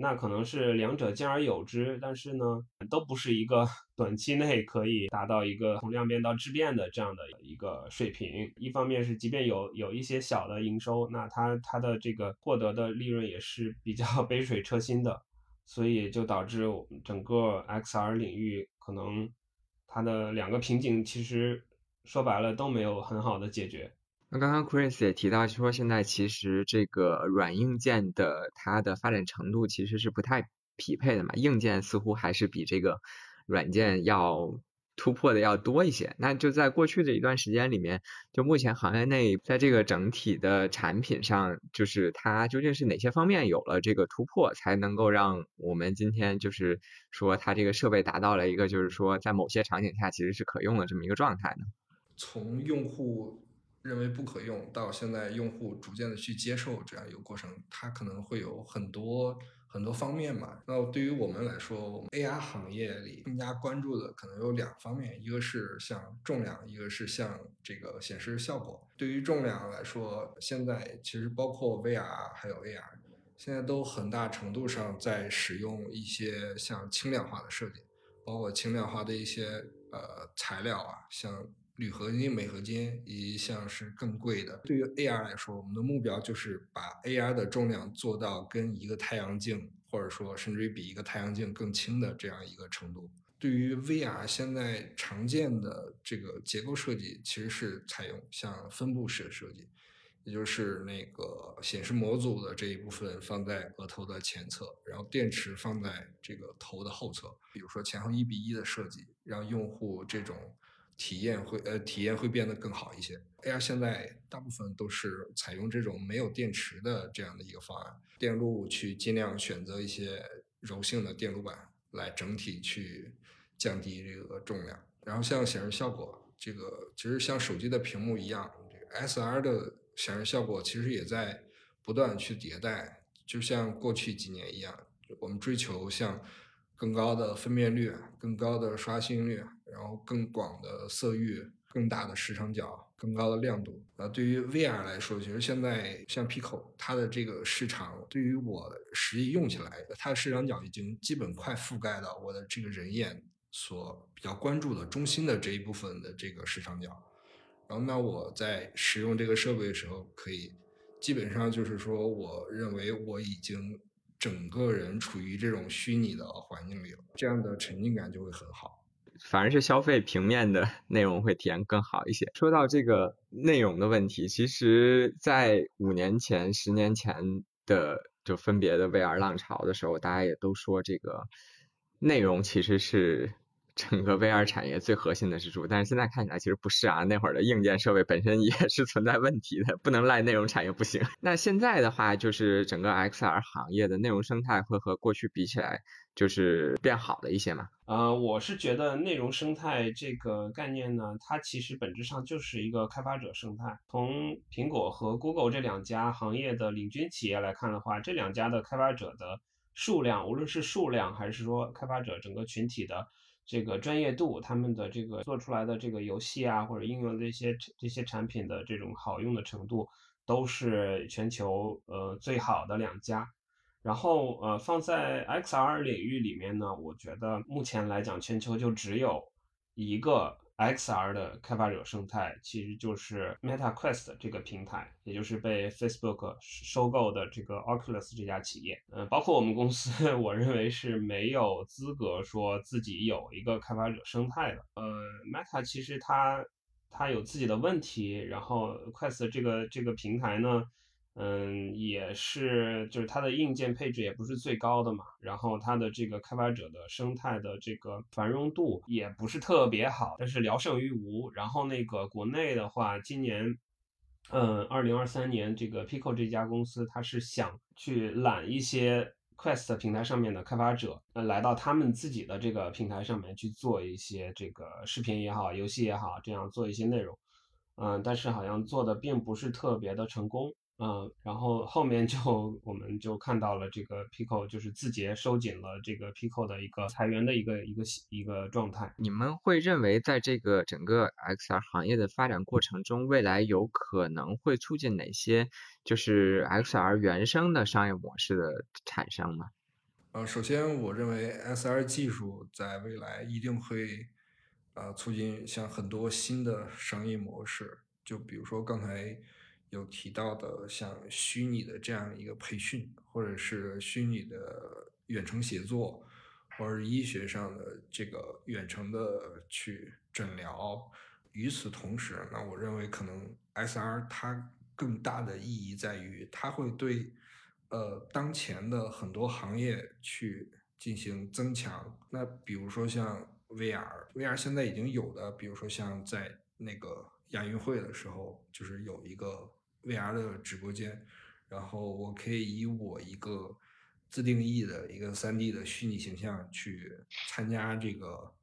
那可能是两者兼而有之，但是呢，都不是一个短期内可以达到一个从量变到质变的这样的一个水平。一方面是，即便有有一些小的营收，那它它的这个获得的利润也是比较 *laughs* 杯水车薪的，所以就导致我们整个 XR 领域可能它的两个瓶颈，其实说白了都没有很好的解决。那刚刚 Chris 也提到说，现在其实这个软硬件的它的发展程度其实是不太匹配的嘛，硬件似乎还是比这个软件要突破的要多一些。那就在过去的一段时间里面，就目前行业内在这个整体的产品上，就是它究竟是哪些方面有了这个突破，才能够让我们今天就是说它这个设备达到了一个就是说在某些场景下其实是可用的这么一个状态呢？从用户。认为不可用，到现在用户逐渐的去接受这样一个过程，它可能会有很多很多方面嘛。那对于我们来说，我们 AR 行业里更加关注的可能有两方面，一个是像重量，一个是像这个显示效果。对于重量来说，现在其实包括 VR 还有 AR，现在都很大程度上在使用一些像轻量化的设计，包括轻量化的一些呃材料啊，像。铝合金、镁合金，以及像是更贵的。对于 AR 来说，我们的目标就是把 AR 的重量做到跟一个太阳镜，或者说甚至于比一个太阳镜更轻的这样一个程度。对于 VR 现在常见的这个结构设计，其实是采用像分布式的设计，也就是那个显示模组的这一部分放在额头的前侧，然后电池放在这个头的后侧。比如说前后一比一的设计，让用户这种。体验会呃，体验会变得更好一些。AR 现在大部分都是采用这种没有电池的这样的一个方案，电路去尽量选择一些柔性的电路板，来整体去降低这个重量。然后像显示效果，这个其实像手机的屏幕一样，SR 的显示效果其实也在不断去迭代，就像过去几年一样，我们追求像。更高的分辨率，更高的刷新率，然后更广的色域，更大的视场角，更高的亮度。那对于 VR 来说，其实现在像 Pico，它的这个市场，对于我实际用起来，它的视场角已经基本快覆盖到我的这个人眼所比较关注的中心的这一部分的这个视场角。然后，那我在使用这个设备的时候，可以基本上就是说，我认为我已经。整个人处于这种虚拟的环境里了，这样的沉浸感就会很好。反而是消费平面的 *laughs* 内容会体验更好一些。说到这个内容的问题，其实，在五年前、十年前的就分别的 VR 浪潮的时候，大家也都说这个内容其实是。整个 VR 产业最核心的支柱，但是现在看起来其实不是啊，那会儿的硬件设备本身也 *laughs* 是存在问题的，不能赖内容产业不行。那现在的话，就是整个 XR 行业的内容生态会和过去比起来，就是变好了一些嘛？呃，我是觉得内容生态这个概念呢，它其实本质上就是一个开发者生态。从苹果和 Google 这两家行业的领军企业来看的话，这两家的开发者的。数量，无论是数量还是说开发者整个群体的这个专业度，他们的这个做出来的这个游戏啊或者应用这些这些产品的这种好用的程度，都是全球呃最好的两家。然后呃放在 XR 领域里面呢，我觉得目前来讲，全球就只有一个。XR 的开发者生态其实就是 Meta Quest 这个平台，也就是被 Facebook 收购的这个 Oculus 这家企业。嗯，包括我们公司，*laughs* 我认为是没有资格说自己有一个开发者生态的。呃，Meta 其实它它有自己的问题，然后 Quest 这个这个平台呢。嗯，也是，就是它的硬件配置也不是最高的嘛，然后它的这个开发者的生态的这个繁荣度也不是特别好，但是聊胜于无。然后那个国内的话，今年，嗯，二零二三年这个 Pico 这家公司，它是想去揽一些 Quest 平台上面的开发者，呃，来到他们自己的这个平台上面去做一些这个视频也好，游戏也好，这样做一些内容，嗯，但是好像做的并不是特别的成功。嗯，然后后面就我们就看到了这个 Pico 就是字节收紧了这个 Pico 的一个裁员的一个一个一个状态。你们会认为在这个整个 XR 行业的发展过程中，未来有可能会促进哪些就是 XR 原生的商业模式的产生吗？呃，首先我认为 XR 技术在未来一定会呃促进像很多新的商业模式，就比如说刚才。有提到的像虚拟的这样一个培训，或者是虚拟的远程协作，或者医学上的这个远程的去诊疗。与此同时，那我认为可能 SR 它更大的意义在于，它会对呃当前的很多行业去进行增强。那比如说像 VR，VR 现在已经有的，比如说像在那个亚运会的时候，就是有一个。VR 的直播间，然后我可以以我一个自定义的一个 3D 的虚拟形象去参加这个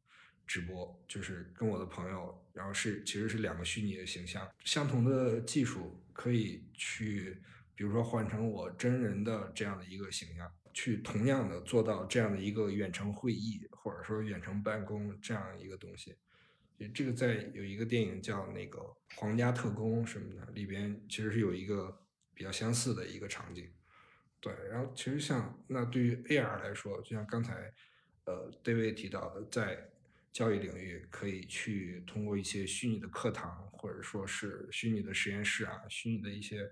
直播，就是跟我的朋友，然后是其实是两个虚拟的形象，相同的技术可以去，比如说换成我真人的这样的一个形象，去同样的做到这样的一个远程会议或者说远程办公这样一个东西。这个在有一个电影叫那个《皇家特工》什么的，里边其实是有一个比较相似的一个场景。对，然后其实像那对于 AR 来说，就像刚才呃 David 提到的，在教育领域可以去通过一些虚拟的课堂，或者说是虚拟的实验室啊，虚拟的一些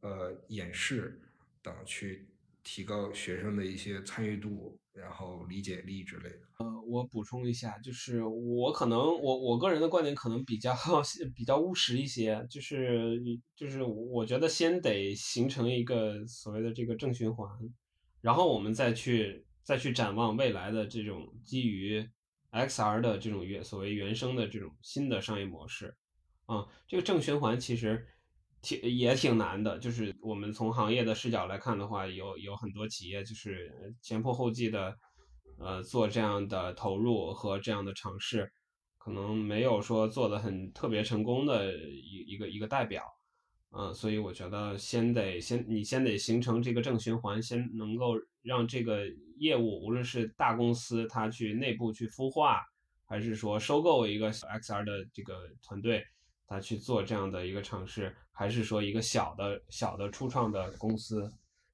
呃演示等，去提高学生的一些参与度。然后理解力之类的。呃，我补充一下，就是我可能我我个人的观点可能比较 *laughs* 比较务实一些，就是就是我觉得先得形成一个所谓的这个正循环，然后我们再去再去展望未来的这种基于 XR 的这种原所谓原生的这种新的商业模式。啊，这个正循环其实挺也挺难的，就是我们从行业的视角来看的话，有有很多企业就是前仆后继的。呃，做这样的投入和这样的尝试，可能没有说做的很特别成功的一一个一个代表，嗯，所以我觉得先得先你先得形成这个正循环，先能够让这个业务，无论是大公司它去内部去孵化，还是说收购一个小 XR 的这个团队，他去做这样的一个尝试，还是说一个小的小的初创的公司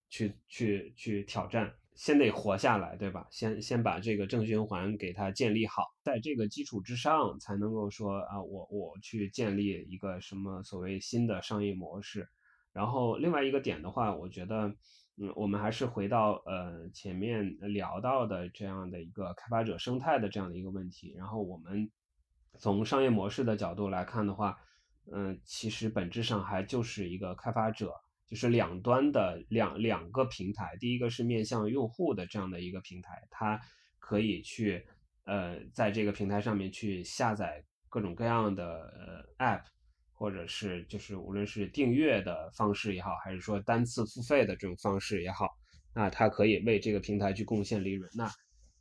去去去挑战。先得活下来，对吧？先先把这个正循环给它建立好，在这个基础之上，才能够说啊，我我去建立一个什么所谓新的商业模式。然后另外一个点的话，我觉得，嗯，我们还是回到呃前面聊到的这样的一个开发者生态的这样的一个问题。然后我们从商业模式的角度来看的话，嗯，其实本质上还就是一个开发者。就是两端的两两个平台，第一个是面向用户的这样的一个平台，它可以去呃在这个平台上面去下载各种各样的呃 app，或者是就是无论是订阅的方式也好，还是说单次付费的这种方式也好，那它可以为这个平台去贡献利润。那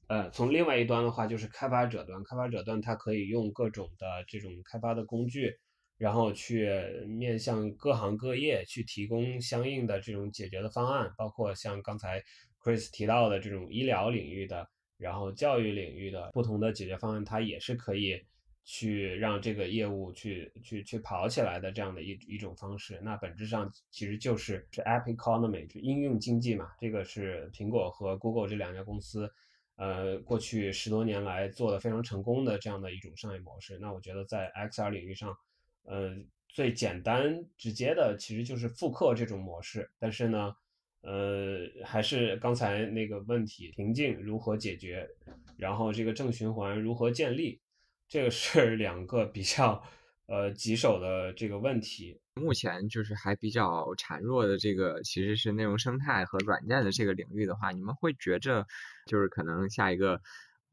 呃从另外一端的话，就是开发者端，开发者端它可以用各种的这种开发的工具。然后去面向各行各业去提供相应的这种解决的方案，包括像刚才 Chris 提到的这种医疗领域的，然后教育领域的不同的解决方案，它也是可以去让这个业务去去去跑起来的这样的一一种方式。那本质上其实就是是 App Economy，就应用经济嘛。这个是苹果和 Google 这两家公司，呃，过去十多年来做的非常成功的这样的一种商业模式。那我觉得在 XR 领域上，呃，最简单直接的其实就是复刻这种模式。但是呢，呃，还是刚才那个问题，瓶颈如何解决，然后这个正循环如何建立，这个是两个比较呃棘手的这个问题。目前就是还比较孱弱的这个其实是内容生态和软件的这个领域的话，你们会觉着就是可能下一个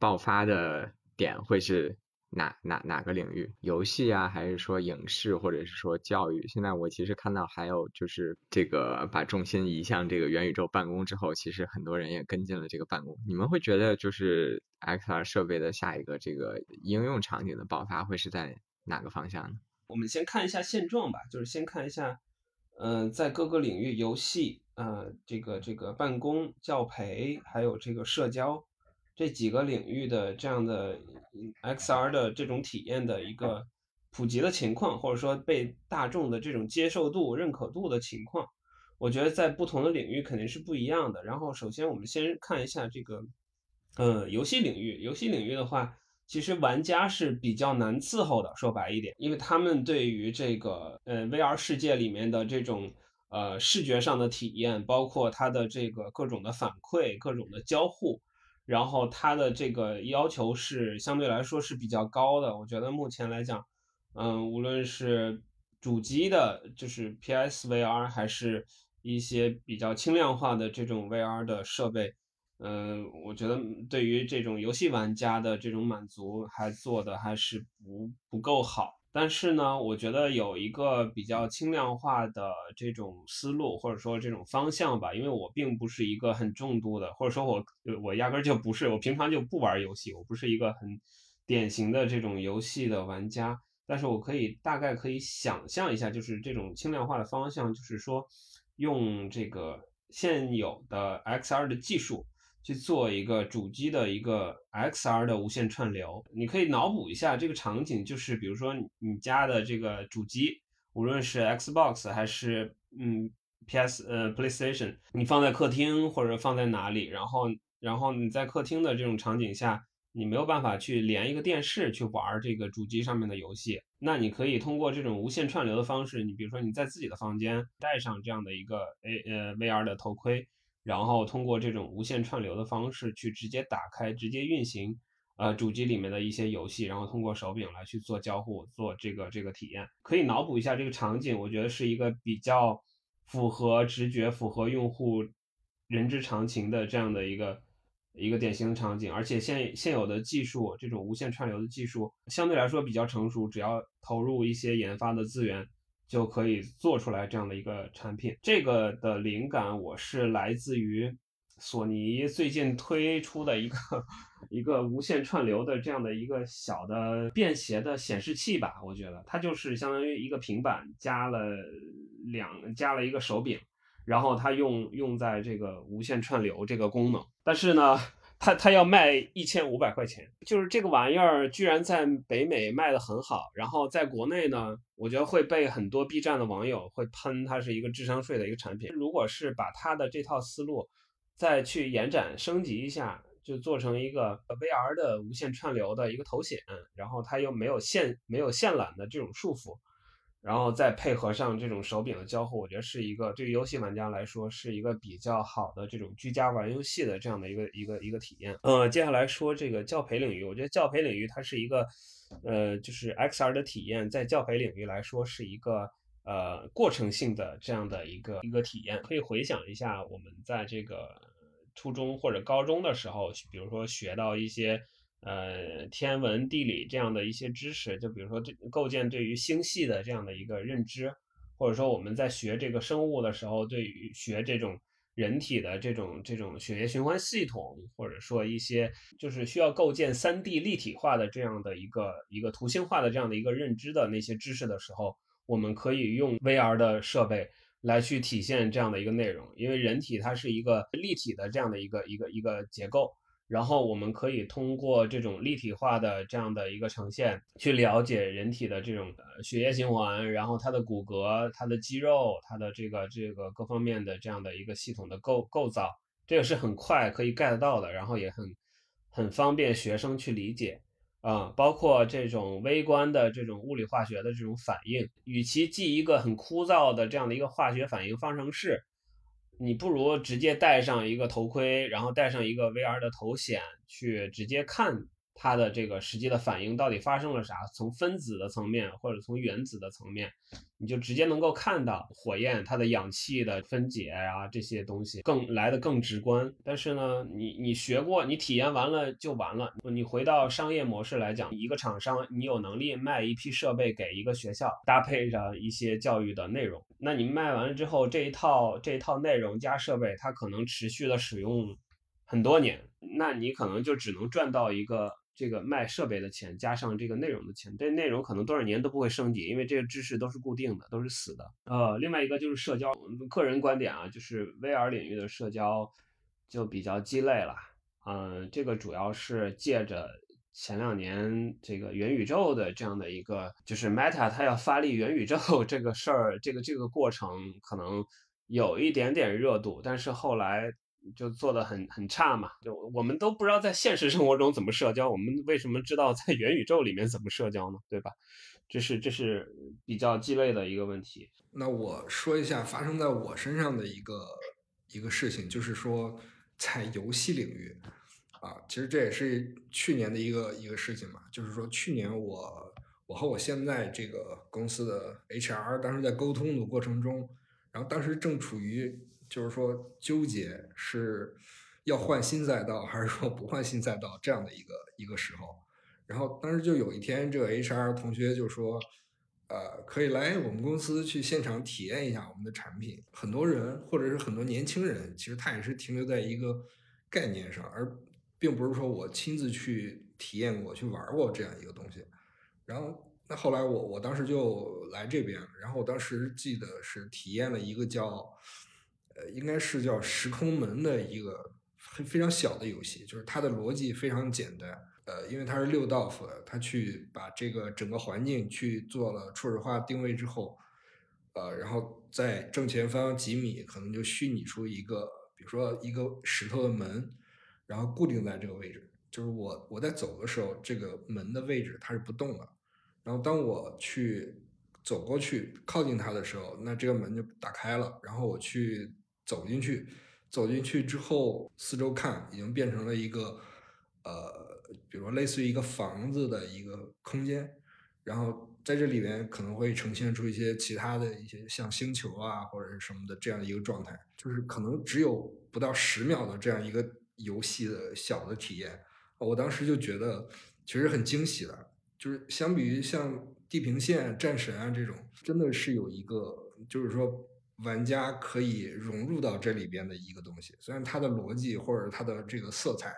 爆发的点会是？哪哪哪个领域？游戏啊，还是说影视，或者是说教育？现在我其实看到还有就是这个把重心移向这个元宇宙办公之后，其实很多人也跟进了这个办公。你们会觉得就是 XR 设备的下一个这个应用场景的爆发会是在哪个方向呢？我们先看一下现状吧，就是先看一下，嗯，在各个领域，游戏，呃，这个这个办公、教培，还有这个社交。这几个领域的这样的 XR 的这种体验的一个普及的情况，或者说被大众的这种接受度、认可度的情况，我觉得在不同的领域肯定是不一样的。然后，首先我们先看一下这个，呃，游戏领域。游戏领域的话，其实玩家是比较难伺候的，说白一点，因为他们对于这个呃 VR 世界里面的这种呃视觉上的体验，包括它的这个各种的反馈、各种的交互。然后它的这个要求是相对来说是比较高的，我觉得目前来讲，嗯，无论是主机的，就是 PSVR，还是一些比较轻量化的这种 VR 的设备，嗯，我觉得对于这种游戏玩家的这种满足还做的还是不不够好。但是呢，我觉得有一个比较轻量化的这种思路，或者说这种方向吧。因为我并不是一个很重度的，或者说我我压根就不是，我平常就不玩游戏，我不是一个很典型的这种游戏的玩家。但是我可以大概可以想象一下，就是这种轻量化的方向，就是说用这个现有的 XR 的技术。去做一个主机的一个 XR 的无线串流，你可以脑补一下这个场景，就是比如说你家的这个主机，无论是 Xbox 还是嗯 PS 呃 PlayStation，你放在客厅或者放在哪里，然后然后你在客厅的这种场景下，你没有办法去连一个电视去玩这个主机上面的游戏，那你可以通过这种无线串流的方式，你比如说你在自己的房间戴上这样的一个 A 呃 VR 的头盔。然后通过这种无线串流的方式去直接打开、直接运行，呃，主机里面的一些游戏，然后通过手柄来去做交互、做这个这个体验。可以脑补一下这个场景，我觉得是一个比较符合直觉、符合用户人之常情的这样的一个一个典型的场景。而且现现有的技术，这种无线串流的技术相对来说比较成熟，只要投入一些研发的资源。就可以做出来这样的一个产品。这个的灵感我是来自于索尼最近推出的一个一个无线串流的这样的一个小的便携的显示器吧。我觉得它就是相当于一个平板加了两加了一个手柄，然后它用用在这个无线串流这个功能。但是呢。它它要卖一千五百块钱，就是这个玩意儿居然在北美卖的很好，然后在国内呢，我觉得会被很多 B 站的网友会喷它是一个智商税的一个产品。如果是把它的这套思路再去延展升级一下，就做成一个 VR 的无线串流的一个头显，然后它又没有线没有线缆的这种束缚。然后再配合上这种手柄的交互，我觉得是一个对于游戏玩家来说是一个比较好的这种居家玩游戏的这样的一个一个一个体验。呃，接下来说这个教培领域，我觉得教培领域它是一个，呃，就是 XR 的体验，在教培领域来说是一个呃过程性的这样的一个一个体验。可以回想一下我们在这个初中或者高中的时候，比如说学到一些。呃，天文、地理这样的一些知识，就比如说这构建对于星系的这样的一个认知，或者说我们在学这个生物的时候，对于学这种人体的这种这种血液循环系统，或者说一些就是需要构建三 D 立体化的这样的一个一个图形化的这样的一个认知的那些知识的时候，我们可以用 VR 的设备，来去体现这样的一个内容，因为人体它是一个立体的这样的一个一个一个结构，然后我们可以通过这种立体化的这样的一个呈现，去了解人体的这种血液循环，然后它的骨骼、它的肌肉、它的这个这个各方面的这样的一个系统的构构造，这个是很快可以 get 到的，然后也很很方便学生去理解。啊，包括这种微观的这种物理化学的这种反应，与其记一个很枯燥的这样的一个化学反应方程式，你不如直接戴上一个头盔，然后戴上一个 VR 的头显，去直接看。它的这个实际的反应到底发生了啥？从分子的层面或者从原子的层面，你就直接能够看到火焰它的氧气的分解啊这些东西更来的更直观。但是呢，你你学过，你体验完了就完了。你回到商业模式来讲，一个厂商你有能力卖一批设备给一个学校，搭配上一些教育的内容，那你卖完了之后，这一套这一套内容加设备，它可能持续的使用很多年，那你可能就只能赚到一个。这个卖设备的钱加上这个内容的钱，这内容可能多少年都不会升级，因为这个知识都是固定的，都是死的。呃，另外一个就是社交，个人观点啊，就是 VR 领域的社交就比较鸡肋了。嗯，这个主要是借着前两年这个元宇宙的这样的一个，就是 Meta 它要发力元宇宙这个事儿，这个这个过程可能有一点点热度，但是后来。就做的很很差嘛，就我们都不知道在现实生活中怎么社交，我们为什么知道在元宇宙里面怎么社交呢？对吧？这是这是比较鸡肋的一个问题。那我说一下发生在我身上的一个一个事情，就是说在游戏领域啊，其实这也是去年的一个一个事情嘛，就是说去年我我和我现在这个公司的 HR 当时在沟通的过程中，然后当时正处于。就是说，纠结是要换新赛道还是说不换新赛道这样的一个一个时候。然后当时就有一天，这个 HR 同学就说：“呃，可以来我们公司去现场体验一下我们的产品。”很多人或者是很多年轻人，其实他也是停留在一个概念上，而并不是说我亲自去体验过、去玩过这样一个东西。然后那后来我我当时就来这边，然后我当时记得是体验了一个叫。呃，应该是叫时空门的一个非非常小的游戏，就是它的逻辑非常简单。呃，因为它是六道夫的，他去把这个整个环境去做了初始化定位之后，呃，然后在正前方几米可能就虚拟出一个，比如说一个石头的门，然后固定在这个位置。就是我我在走的时候，这个门的位置它是不动的。然后当我去走过去靠近它的时候，那这个门就打开了。然后我去。走进去，走进去之后，四周看，已经变成了一个，呃，比如说类似于一个房子的一个空间，然后在这里面可能会呈现出一些其他的一些像星球啊或者是什么的这样一个状态，就是可能只有不到十秒的这样一个游戏的小的体验，我当时就觉得其实很惊喜的，就是相比于像地平线、战神啊这种，真的是有一个，就是说。玩家可以融入到这里边的一个东西，虽然它的逻辑或者它的这个色彩，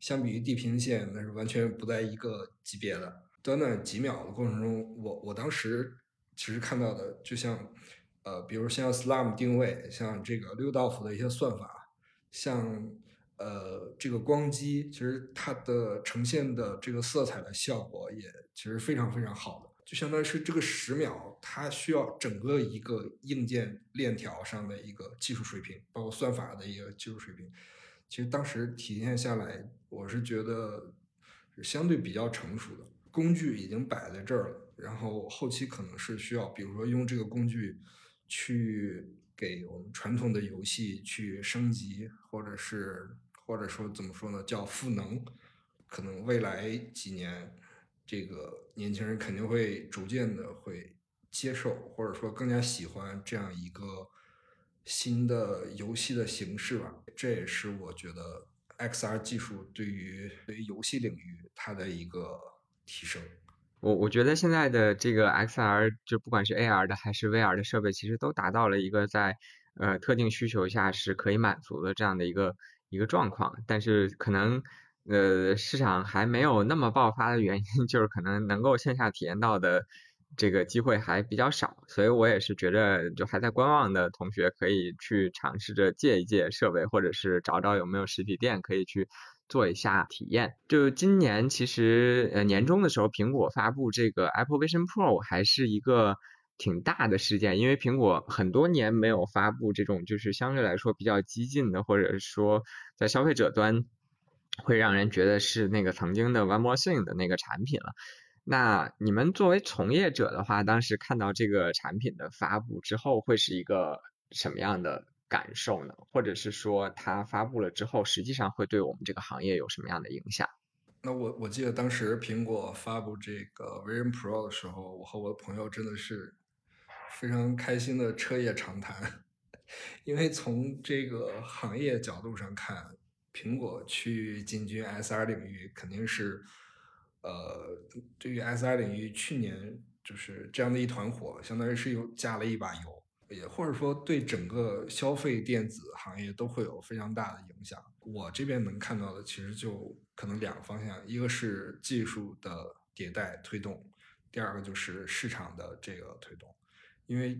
相比于地平线那是完全不在一个级别的。短短几秒的过程中，我我当时其实看到的，就像呃，比如像 SLAM 定位，像这个六道夫的一些算法，像呃这个光机，其实它的呈现的这个色彩的效果也其实非常非常好的。就相当于是这个十秒，它需要整个一个硬件链条上的一个技术水平，包括算法的一个技术水平。其实当时体验下来，我是觉得相对比较成熟的工具已经摆在这儿了。然后后期可能是需要，比如说用这个工具去给我们传统的游戏去升级，或者是或者说怎么说呢，叫赋能。可能未来几年。这个年轻人肯定会逐渐的会接受，或者说更加喜欢这样一个新的游戏的形式吧。这也是我觉得 XR 技术对于对于游戏领域它的一个提升。我我觉得现在的这个 XR 就不管是 AR 的还是 VR 的设备，其实都达到了一个在呃特定需求下是可以满足的这样的一个一个状况，但是可能。呃，市场还没有那么爆发的原因，*laughs* 就是可能能够线下体验到的这个机会还比较少，所以我也是觉得就还在观望的同学可以去尝试着借一借设备，或者是找找有没有实体店可以去做一下体验。就今年其实呃年终的时候，苹果发布这个 Apple Vision Pro 还是一个挺大的事件，因为苹果很多年没有发布这种就是相对来说比较激进的，或者说在消费者端会让人觉得是那个曾经的 One More Thing 的那个产品了。那你们作为从业者的话，当时看到这个产品的发布之后，会是一个什么样的感受呢？或者是说，它发布了之后，实际上会对我们这个行业有什么样的影响？那我我记得当时苹果发布这个 Vision Pro 的时候，我和我的朋友真的是非常开心的彻夜长谈，*laughs* 因为从这个行业角度上看，苹果去进军 SR 领域肯定是。呃，对于 S R 领域，去年就是这样的一团火，相当于是又加了一把油，也或者说对整个消费电子行业都会有非常大的影响。我这边能看到的，其实就可能两个方向，一个是技术的迭代推动，第二个就是市场的这个推动。因为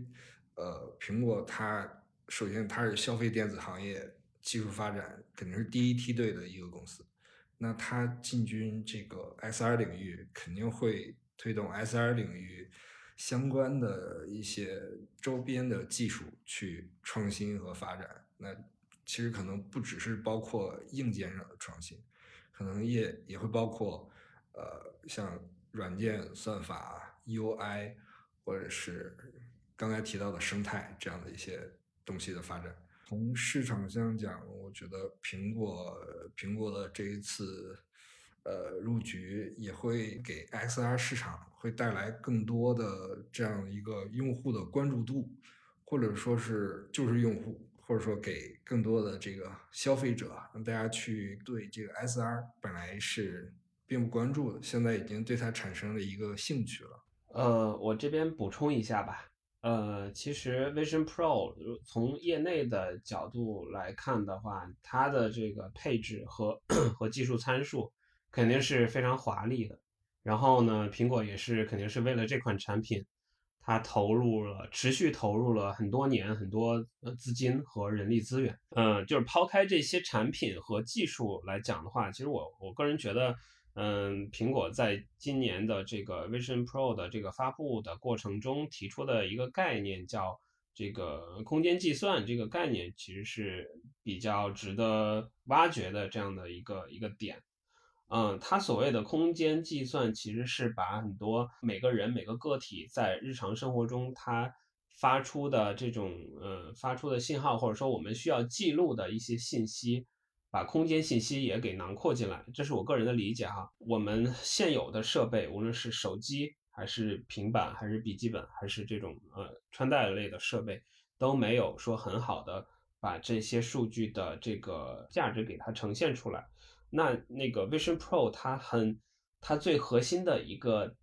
呃，苹果它首先它是消费电子行业技术发展肯定是第一梯队的一个公司。那它进军这个 SR 领域，肯定会推动 SR 领域相关的一些周边的技术去创新和发展。那其实可能不只是包括硬件上的创新，可能也也会包括呃像软件、算法、UI，或者是刚才提到的生态这样的一些东西的发展。从市场上讲，我觉得苹果苹果的这一次呃入局也会给 XR 市场会带来更多的这样一个用户的关注度，或者说是就是用户，或者说给更多的这个消费者，让大家去对这个 SR 本来是并不关注的，现在已经对它产生了一个兴趣了。呃，我这边补充一下吧。呃，其实 Vision Pro 从业内的角度来看的话，它的这个配置和和技术参数肯定是非常华丽的。然后呢，苹果也是肯定是为了这款产品，它投入了持续投入了很多年很多资金和人力资源。嗯，就是抛开这些产品和技术来讲的话，其实我我个人觉得。嗯，苹果在今年的这个 Vision Pro 的这个发布的过程中提出的一个概念叫这个空间计算，这个概念其实是比较值得挖掘的这样的一个一个点。嗯，它所谓的空间计算其实是把很多每个人每个个体在日常生活中他发出的这种呃发出的信号，或者说我们需要记录的一些信息。把空间信息也给囊括进来，这是我个人的理解哈。我们现有的设备，无论是手机还是平板，还是笔记本，还是这种呃穿戴类的设备，都没有说很好的把这些数据的这个价值给它呈现出来。那那个 Vision Pro 它很，它最核心的一个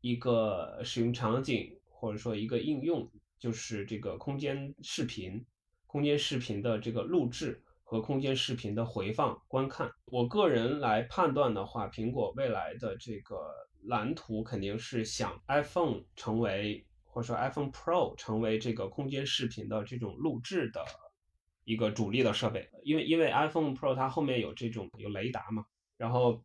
一个使用场景或者说一个应用，就是这个空间视频，空间视频的这个录制。和空间视频的回放观看，我个人来判断的话，苹果未来的这个蓝图肯定是想 iPhone 成为，或者说 iPhone Pro 成为这个空间视频的这种录制的一个主力的设备，因为因为 iPhone Pro 它后面有这种有雷达嘛，然后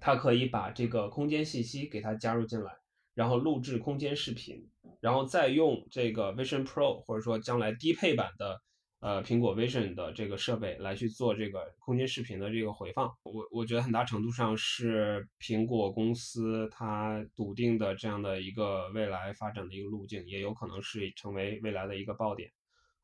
它可以把这个空间信息给它加入进来，然后录制空间视频，然后再用这个 Vision Pro 或者说将来低配版的。呃，苹果 Vision 的这个设备来去做这个空间视频的这个回放，我我觉得很大程度上是苹果公司它笃定的这样的一个未来发展的一个路径，也有可能是成为未来的一个爆点。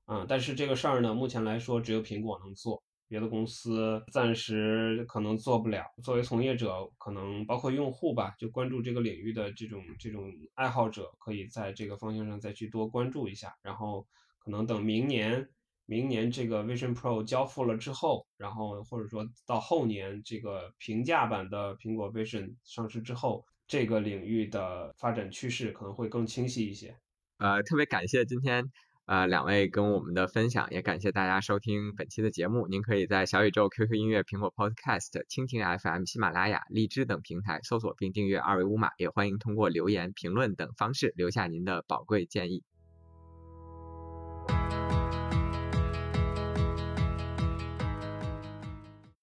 嗯，但是这个事儿呢，目前来说只有苹果能做，别的公司暂时可能做不了。作为从业者，可能包括用户吧，就关注这个领域的这种这种爱好者，可以在这个方向上再去多关注一下，然后可能等明年。明年这个 Vision Pro 交付了之后，然后或者说到后年这个平价版的苹果 Vision 上市之后，这个领域的发展趋势可能会更清晰一些。呃，特别感谢今天呃两位跟我们的分享，也感谢大家收听本期的节目。您可以在小宇宙、QQ 音乐、苹果 Podcast、蜻蜓 FM、喜马拉雅、荔枝等平台搜索并订阅二维码，也欢迎通过留言、评论等方式留下您的宝贵建议。